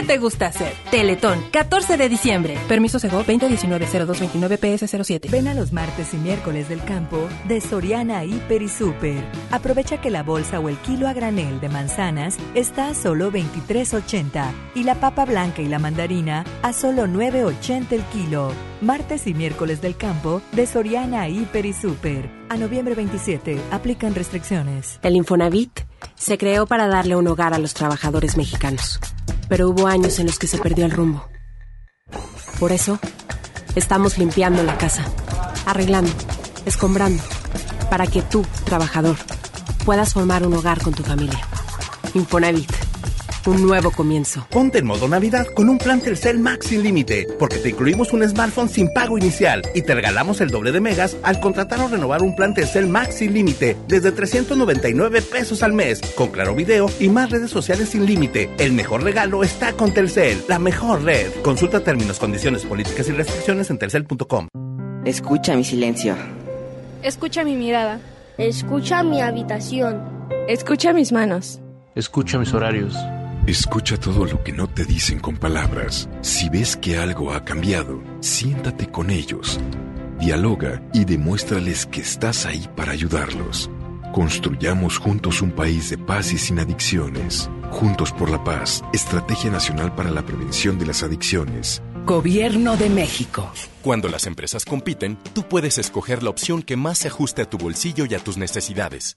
S40: qué te gusta hacer? Teletón, 14 de diciembre. Permiso Sego 2019-0229-PS07.
S8: Ven a los martes y miércoles del campo de Soriana Hiper y Super. Aprovecha que la bolsa o el kilo a granel de manzanas está a solo 23.80 y la papa blanca y la mandarina a solo 9.80 el kilo. Martes y miércoles del campo de Soriana Hiper y Super. A noviembre 27 aplican restricciones.
S28: El Infonavit se creó para darle un hogar a los trabajadores mexicanos, pero hubo años en los que se perdió el rumbo. Por eso, estamos limpiando la casa, arreglando, escombrando, para que tú, trabajador, puedas formar un hogar con tu familia. Infonavit un nuevo comienzo.
S16: Ponte en modo Navidad con un plan Telcel Max sin límite, porque te incluimos un smartphone sin pago inicial y te regalamos el doble de megas al contratar o renovar un plan Telcel Max sin límite desde 399 pesos al mes, con claro video y más redes sociales sin límite. El mejor regalo está con Telcel, la mejor red. Consulta términos, condiciones, políticas y restricciones en telcel.com.
S41: Escucha mi silencio.
S33: Escucha mi mirada.
S42: Escucha mi habitación.
S33: Escucha mis manos.
S43: Escucha mis horarios.
S44: Escucha todo lo que no te dicen con palabras. Si ves que algo ha cambiado, siéntate con ellos. Dialoga y demuéstrales que estás ahí para ayudarlos. Construyamos juntos un país de paz y sin adicciones. Juntos por la paz, Estrategia Nacional para la Prevención de las Adicciones.
S13: Gobierno de México.
S45: Cuando las empresas compiten, tú puedes escoger la opción que más se ajuste a tu bolsillo y a tus necesidades.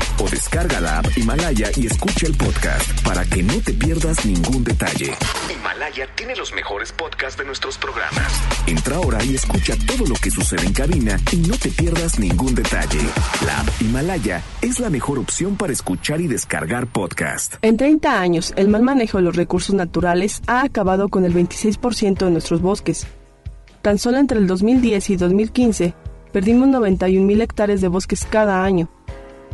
S9: o descarga la app Himalaya y escucha el podcast para que no te pierdas ningún detalle. Himalaya tiene los mejores podcasts de nuestros programas. Entra ahora y escucha todo lo que sucede en cabina y no te pierdas ningún detalle. La app Himalaya es la mejor opción para escuchar y descargar podcast.
S46: En 30 años, el mal manejo de los recursos naturales ha acabado con el 26% de nuestros bosques. Tan solo entre el 2010 y 2015, perdimos 91 mil hectáreas de bosques cada año.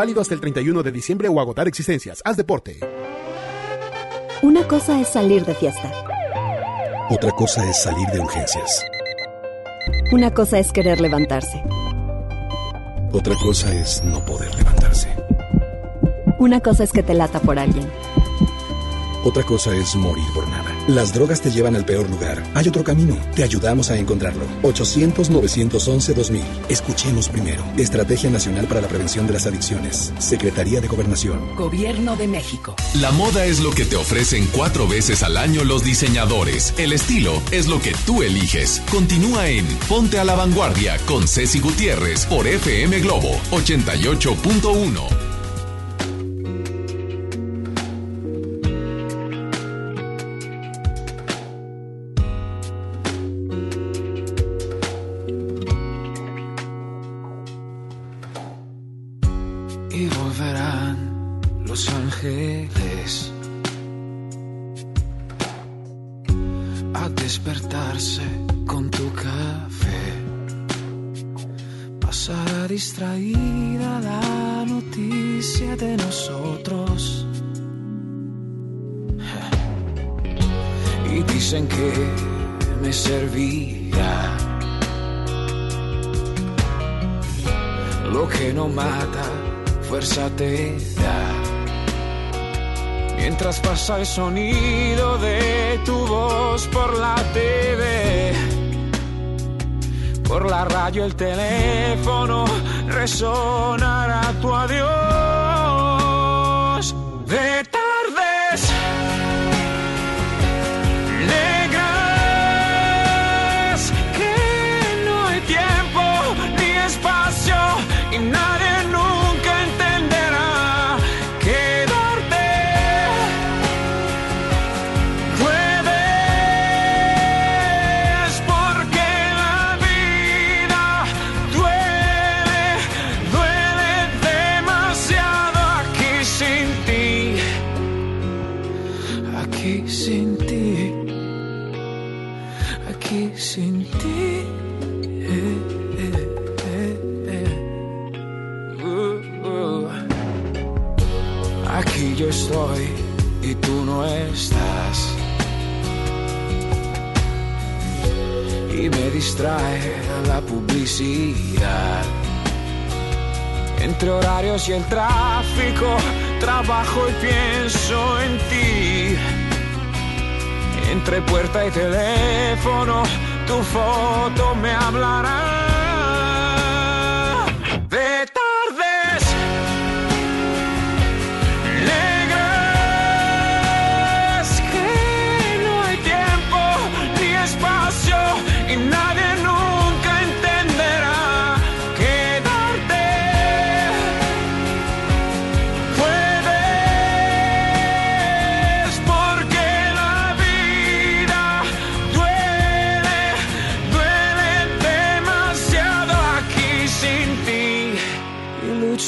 S47: Válido hasta el 31 de diciembre o agotar existencias. Haz deporte.
S48: Una cosa es salir de fiesta.
S49: Otra cosa es salir de urgencias.
S48: Una cosa es querer levantarse.
S49: Otra cosa es no poder levantarse.
S48: Una cosa es que te lata por alguien.
S49: Otra cosa es morir por nada. Las drogas te llevan al peor lugar. Hay otro camino. Te ayudamos a encontrarlo. 800-911-2000. Escuchemos primero. Estrategia Nacional para la Prevención de las Adicciones. Secretaría de Gobernación.
S13: Gobierno de México.
S5: La moda es lo que te ofrecen cuatro veces al año los diseñadores. El estilo es lo que tú eliges. Continúa en Ponte a la Vanguardia con Ceci Gutiérrez por FM Globo 88.1.
S7: Que no mata, fuerza te da. Mientras pasa el sonido de tu voz por la TV, por la radio el teléfono resonará tu adiós. De Entre horarios y el tráfico, trabajo y pienso en ti. Entre puerta y teléfono, tu foto me hablará.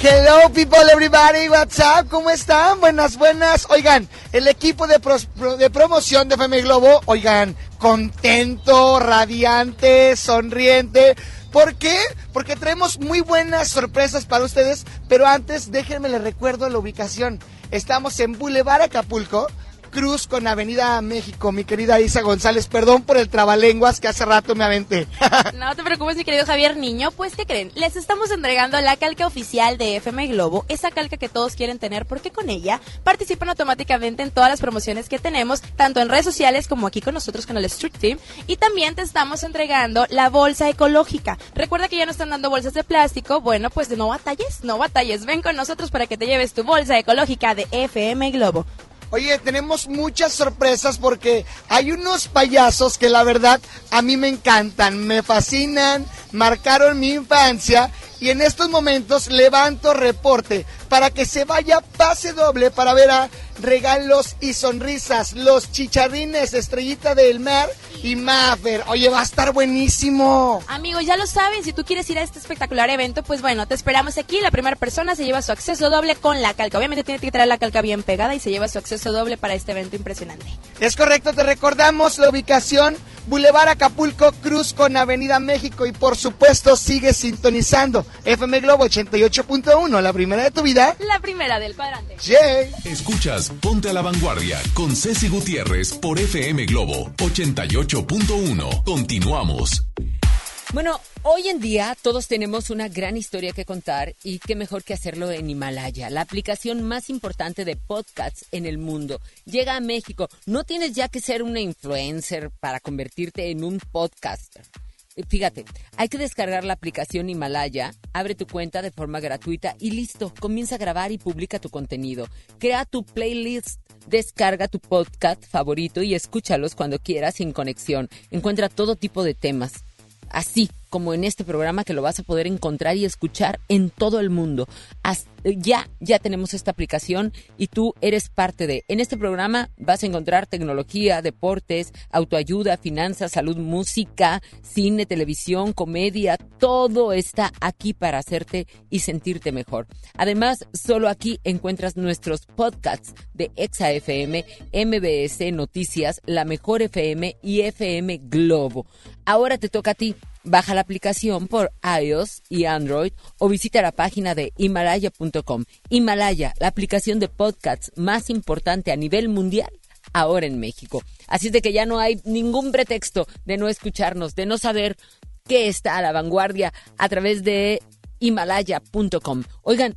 S50: Hello people everybody, what's up? ¿Cómo están? Buenas, buenas. Oigan, el equipo de, de promoción de FM Globo, oigan, contento, radiante, sonriente. ¿Por qué? Porque traemos muy buenas sorpresas para ustedes, pero antes déjenme les recuerdo la ubicación. Estamos en Boulevard Acapulco, Cruz con Avenida México. Mi querida Isa González, perdón por el trabalenguas que hace rato me aventé.
S51: no te preocupes, mi querido Javier Niño. Pues, ¿qué creen? Les estamos entregando la calca oficial de FM Globo, esa calca que todos quieren tener, porque con ella participan automáticamente en todas las promociones que tenemos, tanto en redes sociales como aquí con nosotros con el Street Team. Y también te estamos entregando la bolsa ecológica. Recuerda que ya no están dando bolsas de plástico. Bueno, pues no batalles, no batalles. Ven con nosotros para que te lleves tu bolsa ecológica de FM Globo.
S50: Oye, tenemos muchas sorpresas porque hay unos payasos que la verdad a mí me encantan, me fascinan, marcaron mi infancia y en estos momentos levanto reporte para que se vaya pase doble para ver a regalos y sonrisas, los chicharrines, estrellita del mar y Maffer. Oye, va a estar buenísimo.
S51: Amigos, ya lo saben, si tú quieres ir a este espectacular evento, pues bueno, te esperamos aquí. La primera persona se lleva su acceso doble con la calca. Obviamente tiene que traer la calca bien pegada y se lleva su acceso doble para este evento impresionante.
S50: Es correcto, te recordamos la ubicación Boulevard Acapulco Cruz con Avenida México y por supuesto sigue sintonizando FM Globo 88.1, la primera de tu vida.
S51: La primera del cuadrante.
S50: Yay.
S5: Escuchas Ponte a la Vanguardia con Ceci Gutiérrez por FM Globo 88.1. Continuamos.
S2: Bueno, hoy en día todos tenemos una gran historia que contar y qué mejor que hacerlo en Himalaya, la aplicación más importante de podcasts en el mundo. Llega a México. No tienes ya que ser una influencer para convertirte en un podcaster. Fíjate, hay que descargar la aplicación Himalaya, abre tu cuenta de forma gratuita y listo, comienza a grabar y publica tu contenido. Crea tu playlist, descarga tu podcast favorito y escúchalos cuando quieras sin conexión. Encuentra todo tipo de temas así como en este programa que lo vas a poder encontrar y escuchar en todo el mundo. ya, ya tenemos esta aplicación y tú eres parte de. En este programa vas a encontrar tecnología, deportes, autoayuda, finanzas, salud, música, cine, televisión, comedia, todo está aquí para hacerte y sentirte mejor. Además, solo aquí encuentras nuestros podcasts de ExaFM, MBS Noticias, La Mejor FM y FM Globo. Ahora te toca a ti. Baja la aplicación por iOS y Android o visita la página de himalaya.com. Himalaya, la aplicación de podcasts más importante a nivel mundial ahora en México. Así es de que ya no hay ningún pretexto de no escucharnos, de no saber qué está a la vanguardia a través de himalaya.com. Oigan,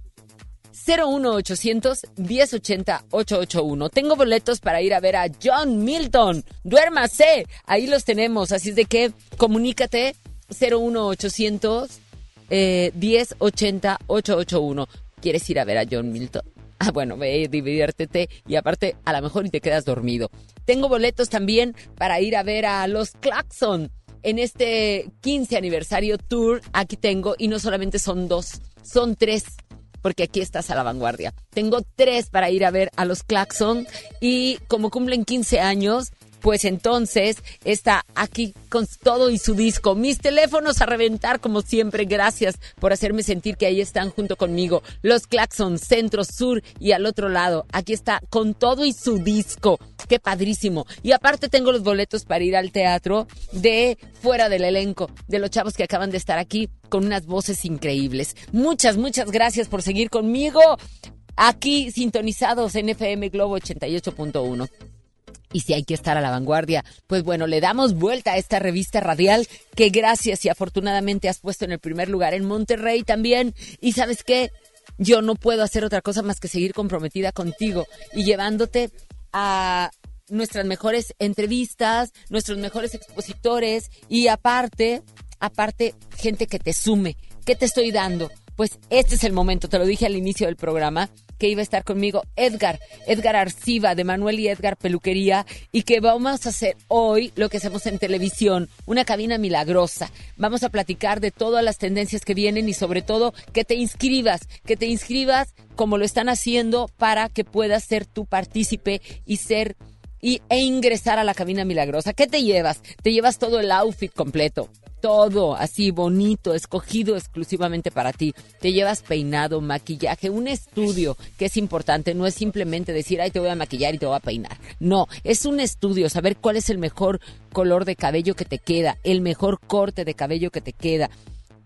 S2: 01800 1080 881. Tengo boletos para ir a ver a John Milton. Duérmase. Ahí los tenemos. Así es de que comunícate 01800 eh, 1080 881. ¿Quieres ir a ver a John Milton? Ah, bueno, ve, diviértete y aparte a lo mejor y te quedas dormido. Tengo boletos también para ir a ver a los Claxon en este 15 aniversario tour. Aquí tengo y no solamente son dos, son tres porque aquí estás a la vanguardia. Tengo tres para ir a ver a los Claxon y como cumplen 15 años, pues entonces está aquí con todo y su disco. Mis teléfonos a reventar como siempre. Gracias por hacerme sentir que ahí están junto conmigo. Los Claxon, centro, sur y al otro lado. Aquí está con todo y su disco. Qué padrísimo. Y aparte tengo los boletos para ir al teatro de fuera del elenco, de los chavos que acaban de estar aquí con unas voces increíbles. Muchas, muchas gracias por seguir conmigo aquí sintonizados en FM Globo 88.1 y si hay que estar a la vanguardia, pues bueno, le damos vuelta a esta revista radial que gracias y afortunadamente has puesto en el primer lugar en Monterrey también. Y sabes qué, yo no puedo hacer otra cosa más que seguir comprometida contigo y llevándote a nuestras mejores entrevistas, nuestros mejores expositores y aparte, aparte, gente que te sume. ¿Qué te estoy dando? Pues este es el momento, te lo dije al inicio del programa, que iba a estar conmigo Edgar, Edgar Arciba de Manuel y Edgar Peluquería y que vamos a hacer hoy lo que hacemos en televisión, una cabina milagrosa. Vamos a platicar de todas las tendencias que vienen y sobre todo que te inscribas, que te inscribas como lo están haciendo para que puedas ser tu partícipe y ser y, e ingresar a la cabina milagrosa. ¿Qué te llevas? Te llevas todo el outfit completo todo así bonito, escogido exclusivamente para ti. Te llevas peinado, maquillaje, un estudio que es importante. No es simplemente decir, ay, te voy a maquillar y te voy a peinar. No, es un estudio, saber cuál es el mejor color de cabello que te queda, el mejor corte de cabello que te queda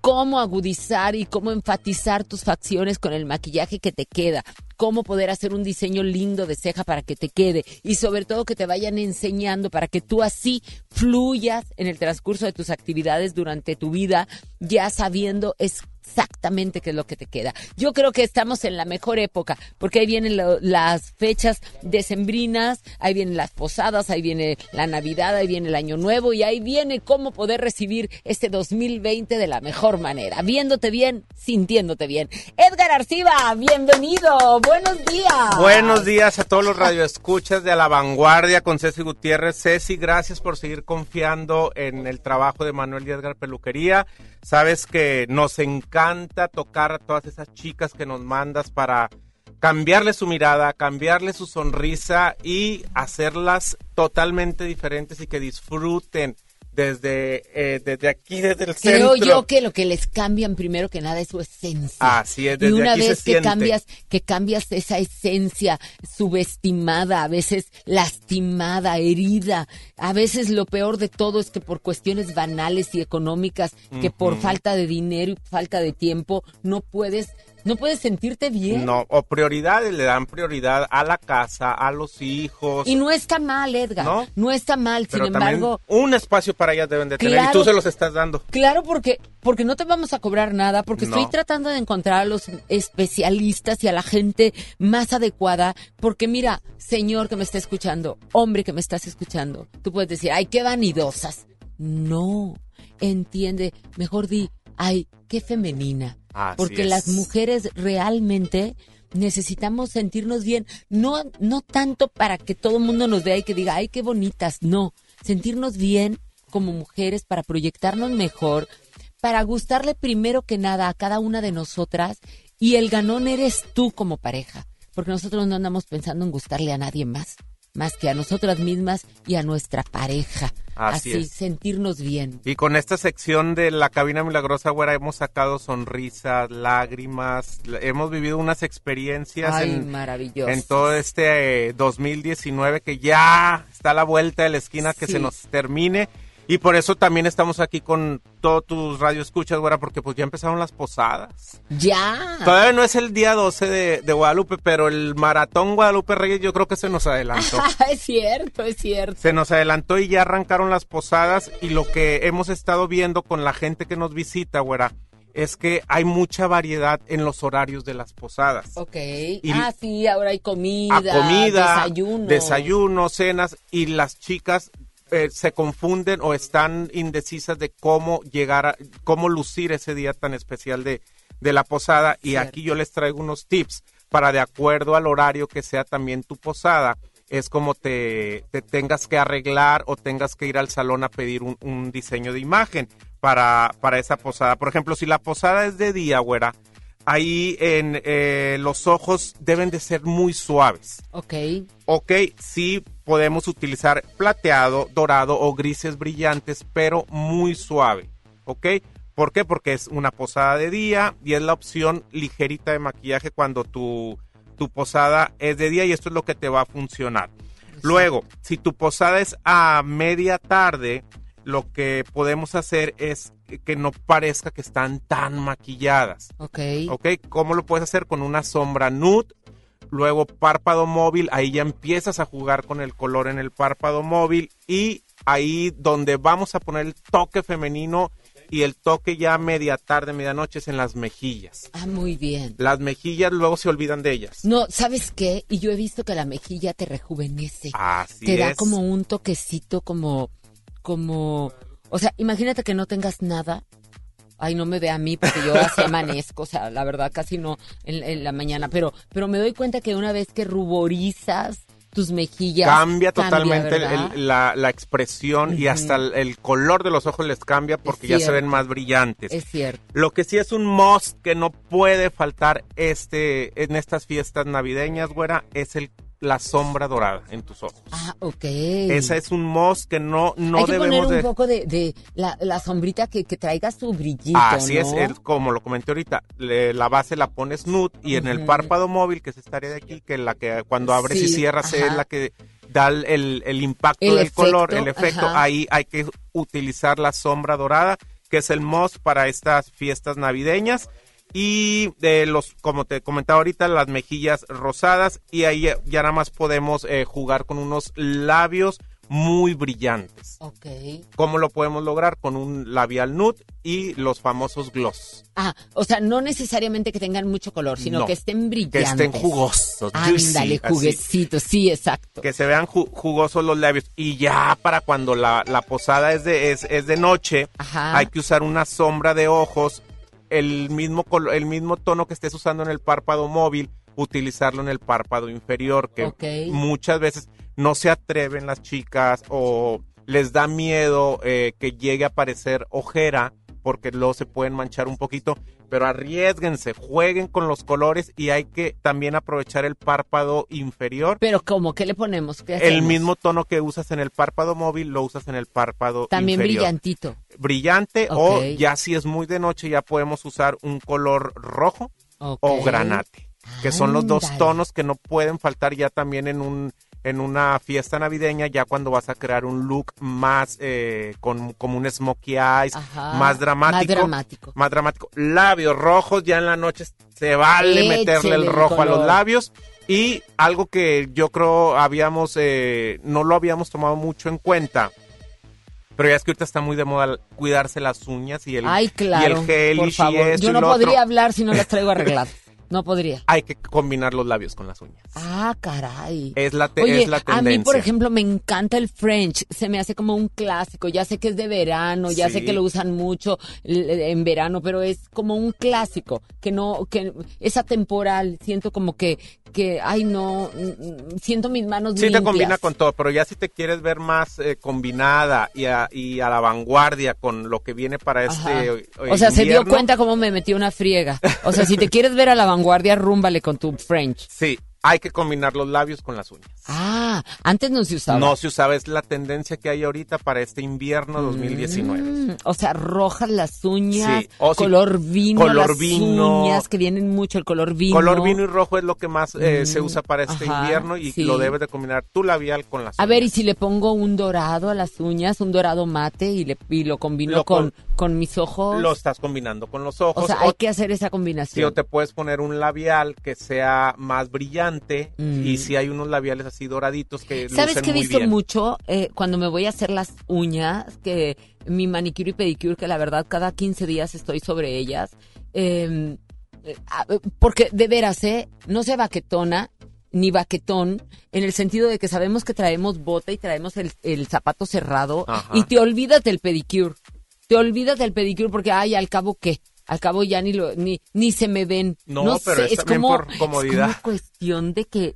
S2: cómo agudizar y cómo enfatizar tus facciones con el maquillaje que te queda, cómo poder hacer un diseño lindo de ceja para que te quede y sobre todo que te vayan enseñando para que tú así fluyas en el transcurso de tus actividades durante tu vida, ya sabiendo es exactamente qué es lo que te queda. Yo creo que estamos en la mejor época, porque ahí vienen las fechas decembrinas, ahí vienen las posadas, ahí viene la Navidad, ahí viene el Año Nuevo y ahí viene cómo poder recibir este 2020 de la mejor manera, viéndote bien, sintiéndote bien. Edgar Arciba, bienvenido, buenos días.
S52: Buenos días a todos los radioescuchas de A la Vanguardia con Ceci Gutiérrez. Ceci, gracias por seguir confiando en el trabajo de Manuel y Edgar Peluquería. Sabes que nos encanta tocar a todas esas chicas que nos mandas para cambiarle su mirada, cambiarle su sonrisa y hacerlas totalmente diferentes y que disfruten desde, eh, desde aquí, desde el
S2: Creo
S52: centro.
S2: yo que lo que les cambian primero que nada es su esencia.
S52: Así es,
S2: y
S52: desde
S2: una
S52: aquí se
S2: vez que
S52: siente.
S2: cambias, que cambias esa esencia subestimada, a veces lastimada, herida, a veces lo peor de todo es que por cuestiones banales y económicas, que por falta de dinero y falta de tiempo, no puedes, no puedes sentirte bien.
S52: No, o prioridades, le dan prioridad a la casa, a los hijos.
S2: Y no está mal, Edgar.
S52: ¿No?
S2: No, está mal,
S52: pero
S2: sin embargo.
S52: un espacio para ellas deben de tener y tú se los estás dando.
S2: Claro, porque, porque no te vamos a cobrar nada, porque
S52: No.
S2: estoy tratando de encontrar a los especialistas y a la gente más adecuada, porque mira, señor que me está escuchando, hombre que me estás escuchando, tú puedes decir, ay, qué vanidosas. No, entiende, mejor di, ay, qué femenina.
S52: Así
S2: porque
S52: es.
S2: las mujeres realmente necesitamos sentirnos bien, no, no tanto para que todo el mundo nos vea y que diga, ay, qué bonitas, no, sentirnos bien como mujeres para proyectarnos mejor, para gustarle primero que nada a cada una de nosotras y el ganón eres tú como pareja, porque nosotros no andamos pensando en gustarle a nadie más, más que a nosotras mismas y a nuestra pareja.
S52: Así
S2: Así, sentirnos bien.
S52: Y con esta sección de la cabina milagrosa, güera, hemos sacado sonrisas, lágrimas, hemos vivido unas experiencias
S2: Ay,
S52: en, en todo este eh, 2019 que ya está a la vuelta de la esquina que se nos termine. Y por eso también estamos aquí con todos tus radioescuchas, güera, porque pues ya empezaron las posadas.
S2: Ya.
S52: Todavía no es el día 12 de, de Guadalupe, pero el maratón Guadalupe Reyes yo creo que se nos adelantó.
S2: es cierto, es cierto.
S52: Se nos adelantó y ya arrancaron las posadas y lo que hemos estado viendo con la gente que nos visita, güera, es que hay mucha variedad en los horarios de las posadas.
S2: Ok.
S52: Y-
S2: ah, sí, ahora hay comida,
S52: A comida,
S2: desayuno.
S52: desayuno, cenas y las chicas eh, se confunden o están indecisas de cómo llegar a, cómo lucir ese día tan especial de, de la posada y
S2: Cierto.
S52: aquí yo les traigo unos tips para de acuerdo al horario que sea también tu posada es como te, te tengas que arreglar o tengas que ir al salón a pedir un, un diseño de imagen para, para esa posada. Por ejemplo, si la posada es de día, güera, ahí en eh, los ojos deben de ser muy suaves.
S2: Ok.
S52: Ok, sí podemos utilizar plateado, dorado o grises brillantes, pero muy suave. ¿Ok? ¿Por qué? Porque es una posada de día y es la opción ligerita de maquillaje cuando tu, tu posada es de día y esto es lo que te va a funcionar. Luego, si tu posada es a media tarde, lo que podemos hacer es que no parezca que están tan maquilladas.
S2: Ok.
S52: ¿Ok? ¿Cómo lo puedes hacer? Con una sombra nude, luego párpado móvil, ahí ya empiezas a jugar con el color en el párpado móvil y ahí donde vamos a poner el toque femenino y el toque ya media tarde, medianoche es en las mejillas.
S2: Ah, muy bien.
S52: Las mejillas luego se olvidan de ellas.
S2: No, ¿sabes qué? Y yo he visto que la mejilla te rejuvenece.
S52: Así
S2: te da
S52: es.
S2: como un toquecito, como, como, o sea, imagínate que no tengas nada. Ay, no me ve a mí porque yo así amanezco, o sea, la verdad casi no en, en la mañana, pero, pero me doy cuenta que una vez que ruborizas tus mejillas.
S52: Cambia totalmente la, la expresión y hasta el, el color de los ojos les cambia porque ya se ven más brillantes.
S2: Es cierto.
S52: Lo que sí es un must que no puede faltar este en estas fiestas navideñas, güera, es el la sombra dorada en tus ojos.
S2: Ah, ok.
S52: Esa es un must que no no
S2: Hay que poner
S52: debemos
S2: un
S52: de
S2: poco de, de la, la sombrita que, que traiga su brillito,
S52: Así es,
S2: ¿no?
S52: es como lo comenté ahorita, le- la base la pones nude y en el párpado móvil, que es esta área de aquí, que la que cuando abres y cierras es la que da el, el- el impacto
S2: El
S52: del color, el efecto,
S2: ajá.
S52: ahí hay que utilizar la sombra dorada que es el must para estas fiestas navideñas. Y de los, como te comentaba ahorita, las mejillas rosadas. Y ahí ya, ya nada más podemos eh, jugar con unos labios muy brillantes.
S2: Ok.
S52: ¿Cómo lo podemos lograr? Con un labial nude y los famosos gloss.
S2: Ah, o sea, no necesariamente que tengan mucho color, sino
S52: No,
S2: que estén
S52: Que
S2: brillantes.
S52: estén jugosos.
S2: Ándale, juguecitos, sí, exacto.
S52: que se vean ju- jugosos los labios. Y ya para cuando la, la posada es de, es, es de noche,
S2: Ajá.
S52: hay que usar una sombra de ojos, el mismo, el mismo tono que estés usando en el párpado móvil, utilizarlo en el párpado inferior, que muchas veces no se atreven las chicas o les da miedo eh, que llegue a aparecer ojera porque luego se pueden manchar un poquito, pero arriesguense, jueguen con los colores y hay que también aprovechar el párpado inferior
S2: Pero ¿cómo? ¿Qué le ponemos? ¿Qué
S52: el mismo tono que usas en el párpado móvil lo usas en el párpado
S2: También
S52: inferior.
S2: brillantito.
S52: Brillante o ya si es muy de noche ya podemos usar un color rojo o granate, que son los dos tonos que no pueden faltar ya también en un en una fiesta navideña ya cuando vas a crear un look más eh, con como un smokey eyes,
S2: Ajá,
S52: más dramático,
S2: más dramático.
S52: más dramático. Labios rojos ya en la noche se vale meterle el rojo a los labios y algo que yo creo habíamos eh, no lo habíamos tomado mucho en cuenta. Pero ya es que ahorita está muy de moda cuidarse las uñas y el,
S2: Ay, claro.
S52: y el gel
S2: por
S52: y
S2: favor.
S52: esto
S2: Yo
S52: y
S2: no
S52: lo
S2: podría
S52: otro.
S2: hablar si no las traigo arregladas. No podría.
S52: Hay que combinar los labios con las uñas.
S2: Ah, caray.
S52: Es la, te-
S2: Oye,
S52: es la
S2: a
S52: tendencia.
S2: mí, por ejemplo, me encanta el French. Se me hace como un clásico. Ya sé que es de verano, ya sé que lo usan mucho en verano, pero es como un clásico que no, que es atemporal. Siento como que, que, ay, no, mm, siento mis manos
S52: Sí te
S2: limpias.
S52: combina con todo, pero ya si te quieres ver más eh, combinada y a, y a la vanguardia con lo que viene para este eh,
S2: O sea, se dio cuenta cómo me metí una friega. O sea, si te quieres ver a la vanguardia, rúmbale con tu French.
S52: Sí, hay que combinar los labios con las uñas.
S2: Ah, antes no se usaba.
S52: No se usaba, es la tendencia que hay ahorita para este invierno 2019.
S2: Mm, o sea, rojas las uñas,
S52: Sí, o
S2: color vino,
S52: color
S2: las
S52: vino.
S2: uñas que vienen mucho, el color vino.
S52: Color vino y rojo es lo que más eh,
S2: Mm,
S52: se usa para este
S2: ajá,
S52: invierno y
S2: sí.
S52: lo debes de combinar tu labial con las
S2: A
S52: uñas.
S2: ver, y si le pongo un dorado a las uñas, un dorado mate y, le, y lo combino
S52: Lo
S2: con,
S52: con-
S2: con mis ojos.
S52: Lo estás combinando con los ojos.
S2: o sea, hay que hacer esa combinación.
S52: Sí, o te puedes poner un labial que sea más brillante
S2: Mm.
S52: y si hay unos labiales así doraditos que
S2: ¿Sabes qué he visto
S52: bien.
S2: mucho eh, cuando me voy a hacer las uñas? Que mi manicure y pedicure, que la verdad cada 15 días estoy sobre ellas. eh, eh, porque de veras, ¿eh? No se baquetona ni baquetón en el sentido de que sabemos que traemos bota y traemos el, el zapato cerrado
S52: Ajá.
S2: y te olvidas del pedicure. Te olvidas del pedicure porque, ay, al cabo, ¿qué? Al cabo ya ni lo, ni, ni se me ven.
S52: No, pero
S2: sé,
S52: es
S2: como,
S52: por comodidad.
S2: es como cuestión de que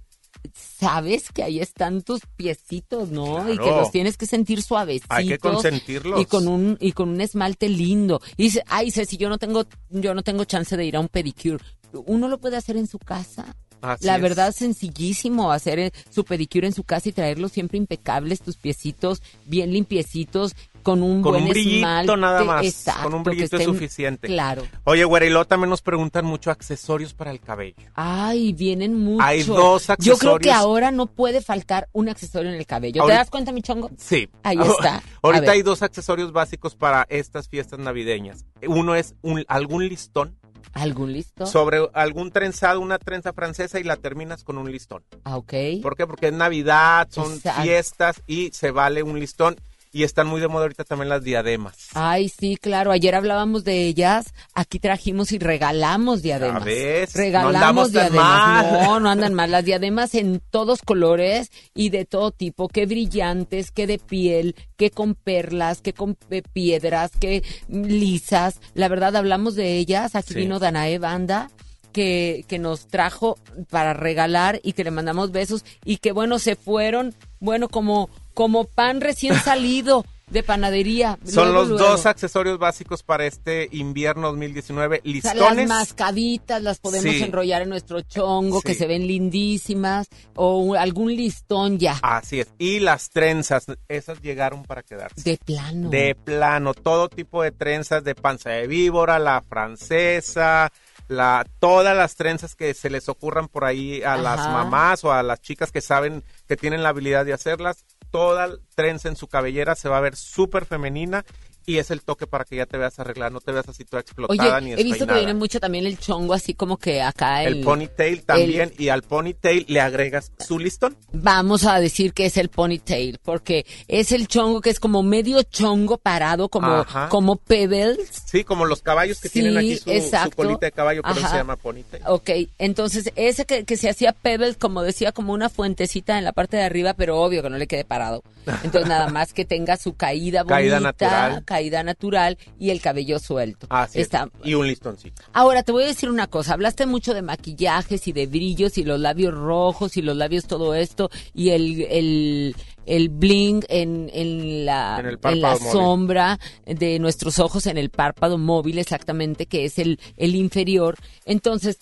S2: sabes que ahí están tus piecitos, ¿no? Y que los tienes que sentir suavecitos.
S52: Hay que consentirlos.
S2: Y con un y con un esmalte lindo. Y dice, ay, si yo no tengo yo no tengo chance de ir a un pedicure, uno lo puede hacer en su casa.
S52: Así
S2: la
S52: es.
S2: verdad, sencillísimo hacer eh, su pedicure en su casa y traerlos siempre impecables, tus piecitos bien limpiecitos, con un
S52: Con
S2: buen
S52: un brillito
S2: esmalte.
S52: nada más.
S2: Exacto,
S52: con un brillito es suficiente.
S2: Claro.
S52: Oye, güera, y luego también nos preguntan mucho accesorios para el cabello.
S2: Ay, vienen mucho.
S52: Hay dos
S2: Yo creo que
S52: accesorios.
S2: ahora no puede faltar un accesorio en el cabello.
S52: Ahorita-
S2: ¿Te das cuenta, mi chongo?
S52: Sí.
S2: Ahí está.
S52: Ahorita hay dos accesorios básicos para estas fiestas navideñas. Uno es un, algún listón
S2: ¿Algún listo?
S52: sobre algún trenzado, una trenza francesa y la terminas con un listón.
S2: Ah, ok.
S52: ¿Por qué? Porque es Navidad, son
S2: Exacto.
S52: fiestas y se vale un listón. Y están muy de moda ahorita también las diademas.
S2: Ay, sí, claro. Ayer hablábamos de ellas. Aquí trajimos y regalamos diademas.
S52: Ves, no
S2: Regalamos
S52: tan
S2: diademas.
S52: mal.
S2: No, no andan mal. Las diademas en todos colores y de todo tipo. Que brillantes, que de piel, que con perlas, que con piedras, que lisas. La verdad, hablamos de ellas. Aquí
S52: Sí.
S2: vino Danae Banda. Que, que nos trajo para regalar y que le mandamos besos y que bueno se fueron bueno como como pan recién salido de panadería
S52: Son
S2: Luego,
S52: los
S2: luego.
S52: dos accesorios básicos para este invierno 2019.
S2: O sea,
S52: Listones.
S2: las mascaditas las podemos
S52: Sí.
S2: enrollar en nuestro chongo, que se ven lindísimas, o algún listón ya.
S52: Así es. Y las trenzas, esas llegaron para quedarse.
S2: De plano.
S52: De plano, todo tipo de trenzas de panza de víbora, la francesa, la, todas las trenzas que se les ocurran por ahí a las mamás o a las chicas que saben que tienen la habilidad de hacerlas. Toda trenza en su cabellera se va a ver súper femenina y es el toque para que ya te veas arreglada, no te veas así toda explotada
S2: Oye,
S52: ni
S2: he visto que
S52: despeinada.
S2: viene mucho también el chongo, así como que acá el...
S52: El ponytail también, y al ponytail le agregas su listón.
S2: Vamos a decir que es el ponytail, porque es el chongo que es como medio chongo parado, como,
S52: Ajá.
S2: como pebbles.
S52: Sí, como los caballos que
S2: Sí,
S52: tienen aquí su, su colita de caballo,
S2: Ajá.
S52: se llama ponytail.
S2: Ok, entonces ese que, que se hacía pebbles, como decía, como una fuentecita en la parte de arriba, pero obvio que no le quede parado. Entonces nada más que tenga su caída bonita,
S52: Caída natural.
S2: Caída natural y el cabello suelto.
S52: Así es.
S2: Está,
S52: Y un listoncito.
S2: Ahora te voy a decir una cosa, hablaste mucho de maquillajes y de brillos y los labios rojos y los labios todo esto y el, el, el bling en, en la,
S52: En el
S2: en
S52: párpado
S2: la
S52: móvil.
S2: sombra de nuestros ojos en el párpado móvil exactamente que es el, el inferior. Entonces,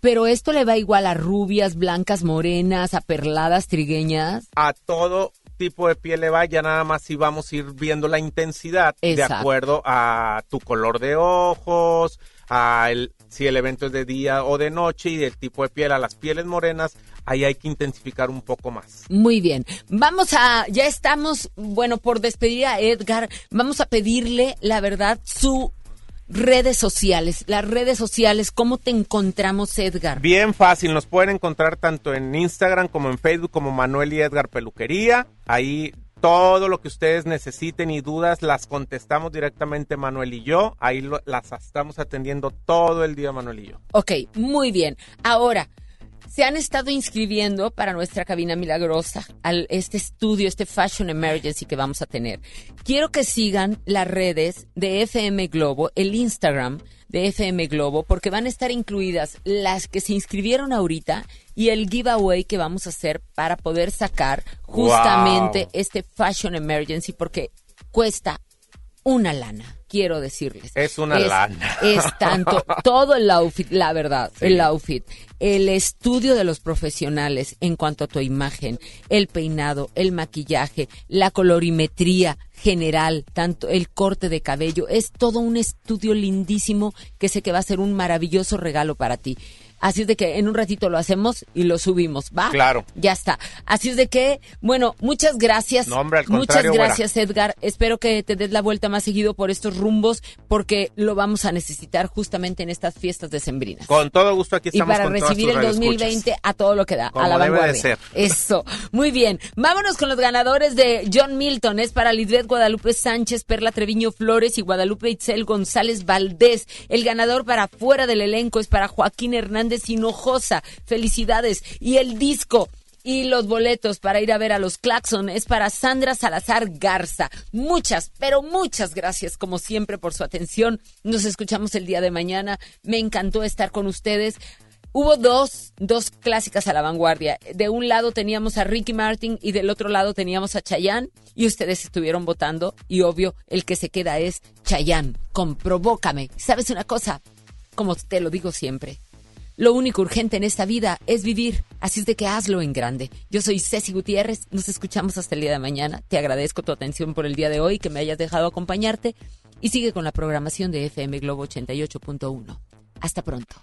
S2: pero esto le va igual a rubias, blancas, morenas, a perladas, trigueñas.
S52: A todo tipo de piel le va, ya nada más si vamos a ir viendo la intensidad de acuerdo a tu color de ojos, a el, si el evento es de día o de noche y del tipo de piel a las pieles morenas, ahí hay que intensificar un poco más.
S2: Muy bien. Vamos a, ya estamos, bueno, por despedir a Edgar, vamos a pedirle, la verdad, su redes sociales, las redes sociales, ¿cómo te encontramos, Edgar?
S52: Bien fácil, nos pueden encontrar tanto en Instagram como en Facebook como Manuel y Edgar Peluquería. Ahí todo lo que ustedes necesiten y dudas las contestamos directamente Manuel y yo. Ahí lo- las estamos atendiendo todo el día Manuel y yo.
S2: Ok, muy bien. Ahora, se han estado inscribiendo para nuestra cabina milagrosa, al este estudio, este Fashion Emergency que vamos a tener. Quiero que sigan las redes de FM Globo, el Instagram de FM Globo, porque van a estar incluidas las que se inscribieron ahorita y el giveaway que vamos a hacer para poder sacar justamente
S52: Wow.
S2: este Fashion Emergency, porque cuesta una lana, quiero decirles.
S52: Es una lana.
S2: Es tanto, todo el outfit, la verdad,
S52: Sí.
S2: el outfit, el estudio de los profesionales en cuanto a tu imagen, el peinado, el maquillaje, la colorimetría general, tanto el corte de cabello, es todo un estudio lindísimo que sé que va a ser un maravilloso regalo para ti. Así es de que en un ratito lo hacemos y lo subimos, ¿va?
S52: Claro.
S2: Ya está. Así es de que, bueno, muchas gracias.
S52: No, hombre, al
S2: muchas
S52: contrario, güera.
S2: gracias, Edgar. Espero que te des la vuelta más seguido por estos rumbos porque lo vamos a necesitar justamente en estas fiestas decembrinas.
S52: Con todo gusto aquí
S2: Y
S52: estamos
S2: para
S52: con todas
S2: recibir
S52: tus
S2: el
S52: radioescuchas.
S2: 2020 a todo lo que da, a la
S52: debe de
S2: vanguardia.
S52: ser.
S2: Eso. Muy bien. Vámonos con los ganadores de John Milton. Es para Lisbeth Guadalupe Sánchez, Perla Treviño Flores y Guadalupe Itzel González Valdés. El ganador para fuera del elenco es para Joaquín Hernández Hinojosa. Felicidades. Y el disco y los boletos para ir a ver a los Claxon es para Sandra Salazar Garza. Muchas, pero muchas gracias como siempre por su atención. Nos escuchamos el día de mañana. Me encantó estar con ustedes. Hubo dos, dos clásicas a la vanguardia. De un lado teníamos a Ricky Martin y del otro lado teníamos a Chayanne y ustedes estuvieron votando y obvio el que se queda es Chayanne con Provócame. ¿Sabes una cosa? Como te lo digo siempre, lo único urgente en esta vida es vivir, así es de que hazlo en grande. Yo soy Ceci Gutiérrez, nos escuchamos hasta el día de mañana. Te agradezco tu atención por el día de hoy, que me hayas dejado acompañarte y sigue con la programación de FM Globo 88.1. Hasta pronto.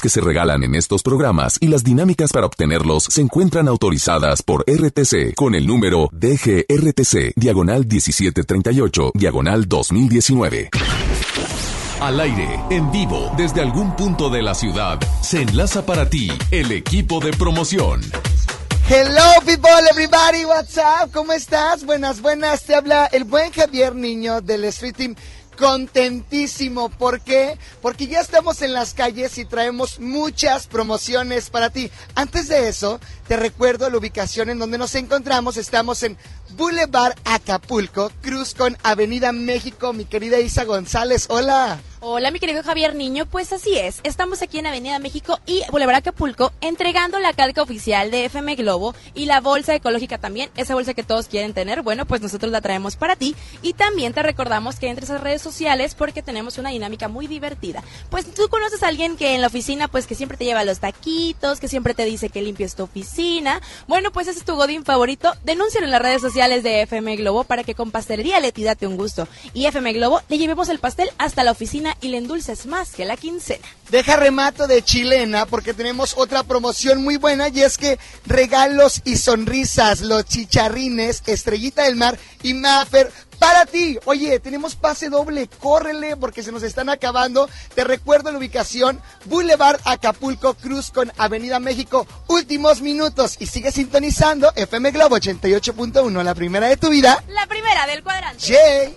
S5: Que se regalan en estos programas y las dinámicas para obtenerlos se encuentran autorizadas por RTC con el número DGRTC, diagonal 1738, diagonal 2019. Al aire, en vivo, desde algún punto de la ciudad, se enlaza para ti el equipo de promoción.
S50: Hello people, everybody, what's up? ¿Cómo estás? Buenas, buenas. Te habla el buen Javier Niño del Street Team contentísimo. ¿Por qué? Porque ya estamos en las calles y traemos muchas promociones para ti. Antes de eso, te recuerdo la ubicación en donde nos encontramos. Estamos en Boulevard Acapulco, Cruz con Avenida México. Mi querida Isa González, hola.
S51: Hola, mi querido Javier Niño. Pues así es, estamos aquí en Avenida México y Boulevard Acapulco entregando la calca oficial de FM Globo y la bolsa ecológica también, esa bolsa que todos quieren tener. Bueno, pues nosotros la traemos para ti y también te recordamos que entres a redes sociales porque tenemos una dinámica muy divertida. Pues tú conoces a alguien que en la oficina, pues que siempre te lleva los taquitos, que siempre te dice que limpies tu oficina. Bueno, pues ese es tu Godín favorito. Denúncialo en las redes sociales de FM Globo para que con Pastelería Leti date un gusto. Y FM Globo le llevemos el pastel hasta la oficina y le endulces más que la quincena.
S50: Deja remato de chilena porque tenemos otra promoción muy buena y es que regalos y sonrisas, los chicharrines, Estrellita del Mar y Maffer para ti. Oye, tenemos pase doble, córrele porque se nos están acabando. Te recuerdo la ubicación, Boulevard Acapulco Cruz con Avenida México. Últimos minutos y sigue sintonizando FM Globo 88.1, la primera de tu vida.
S51: La primera del cuadrante.
S50: Jay.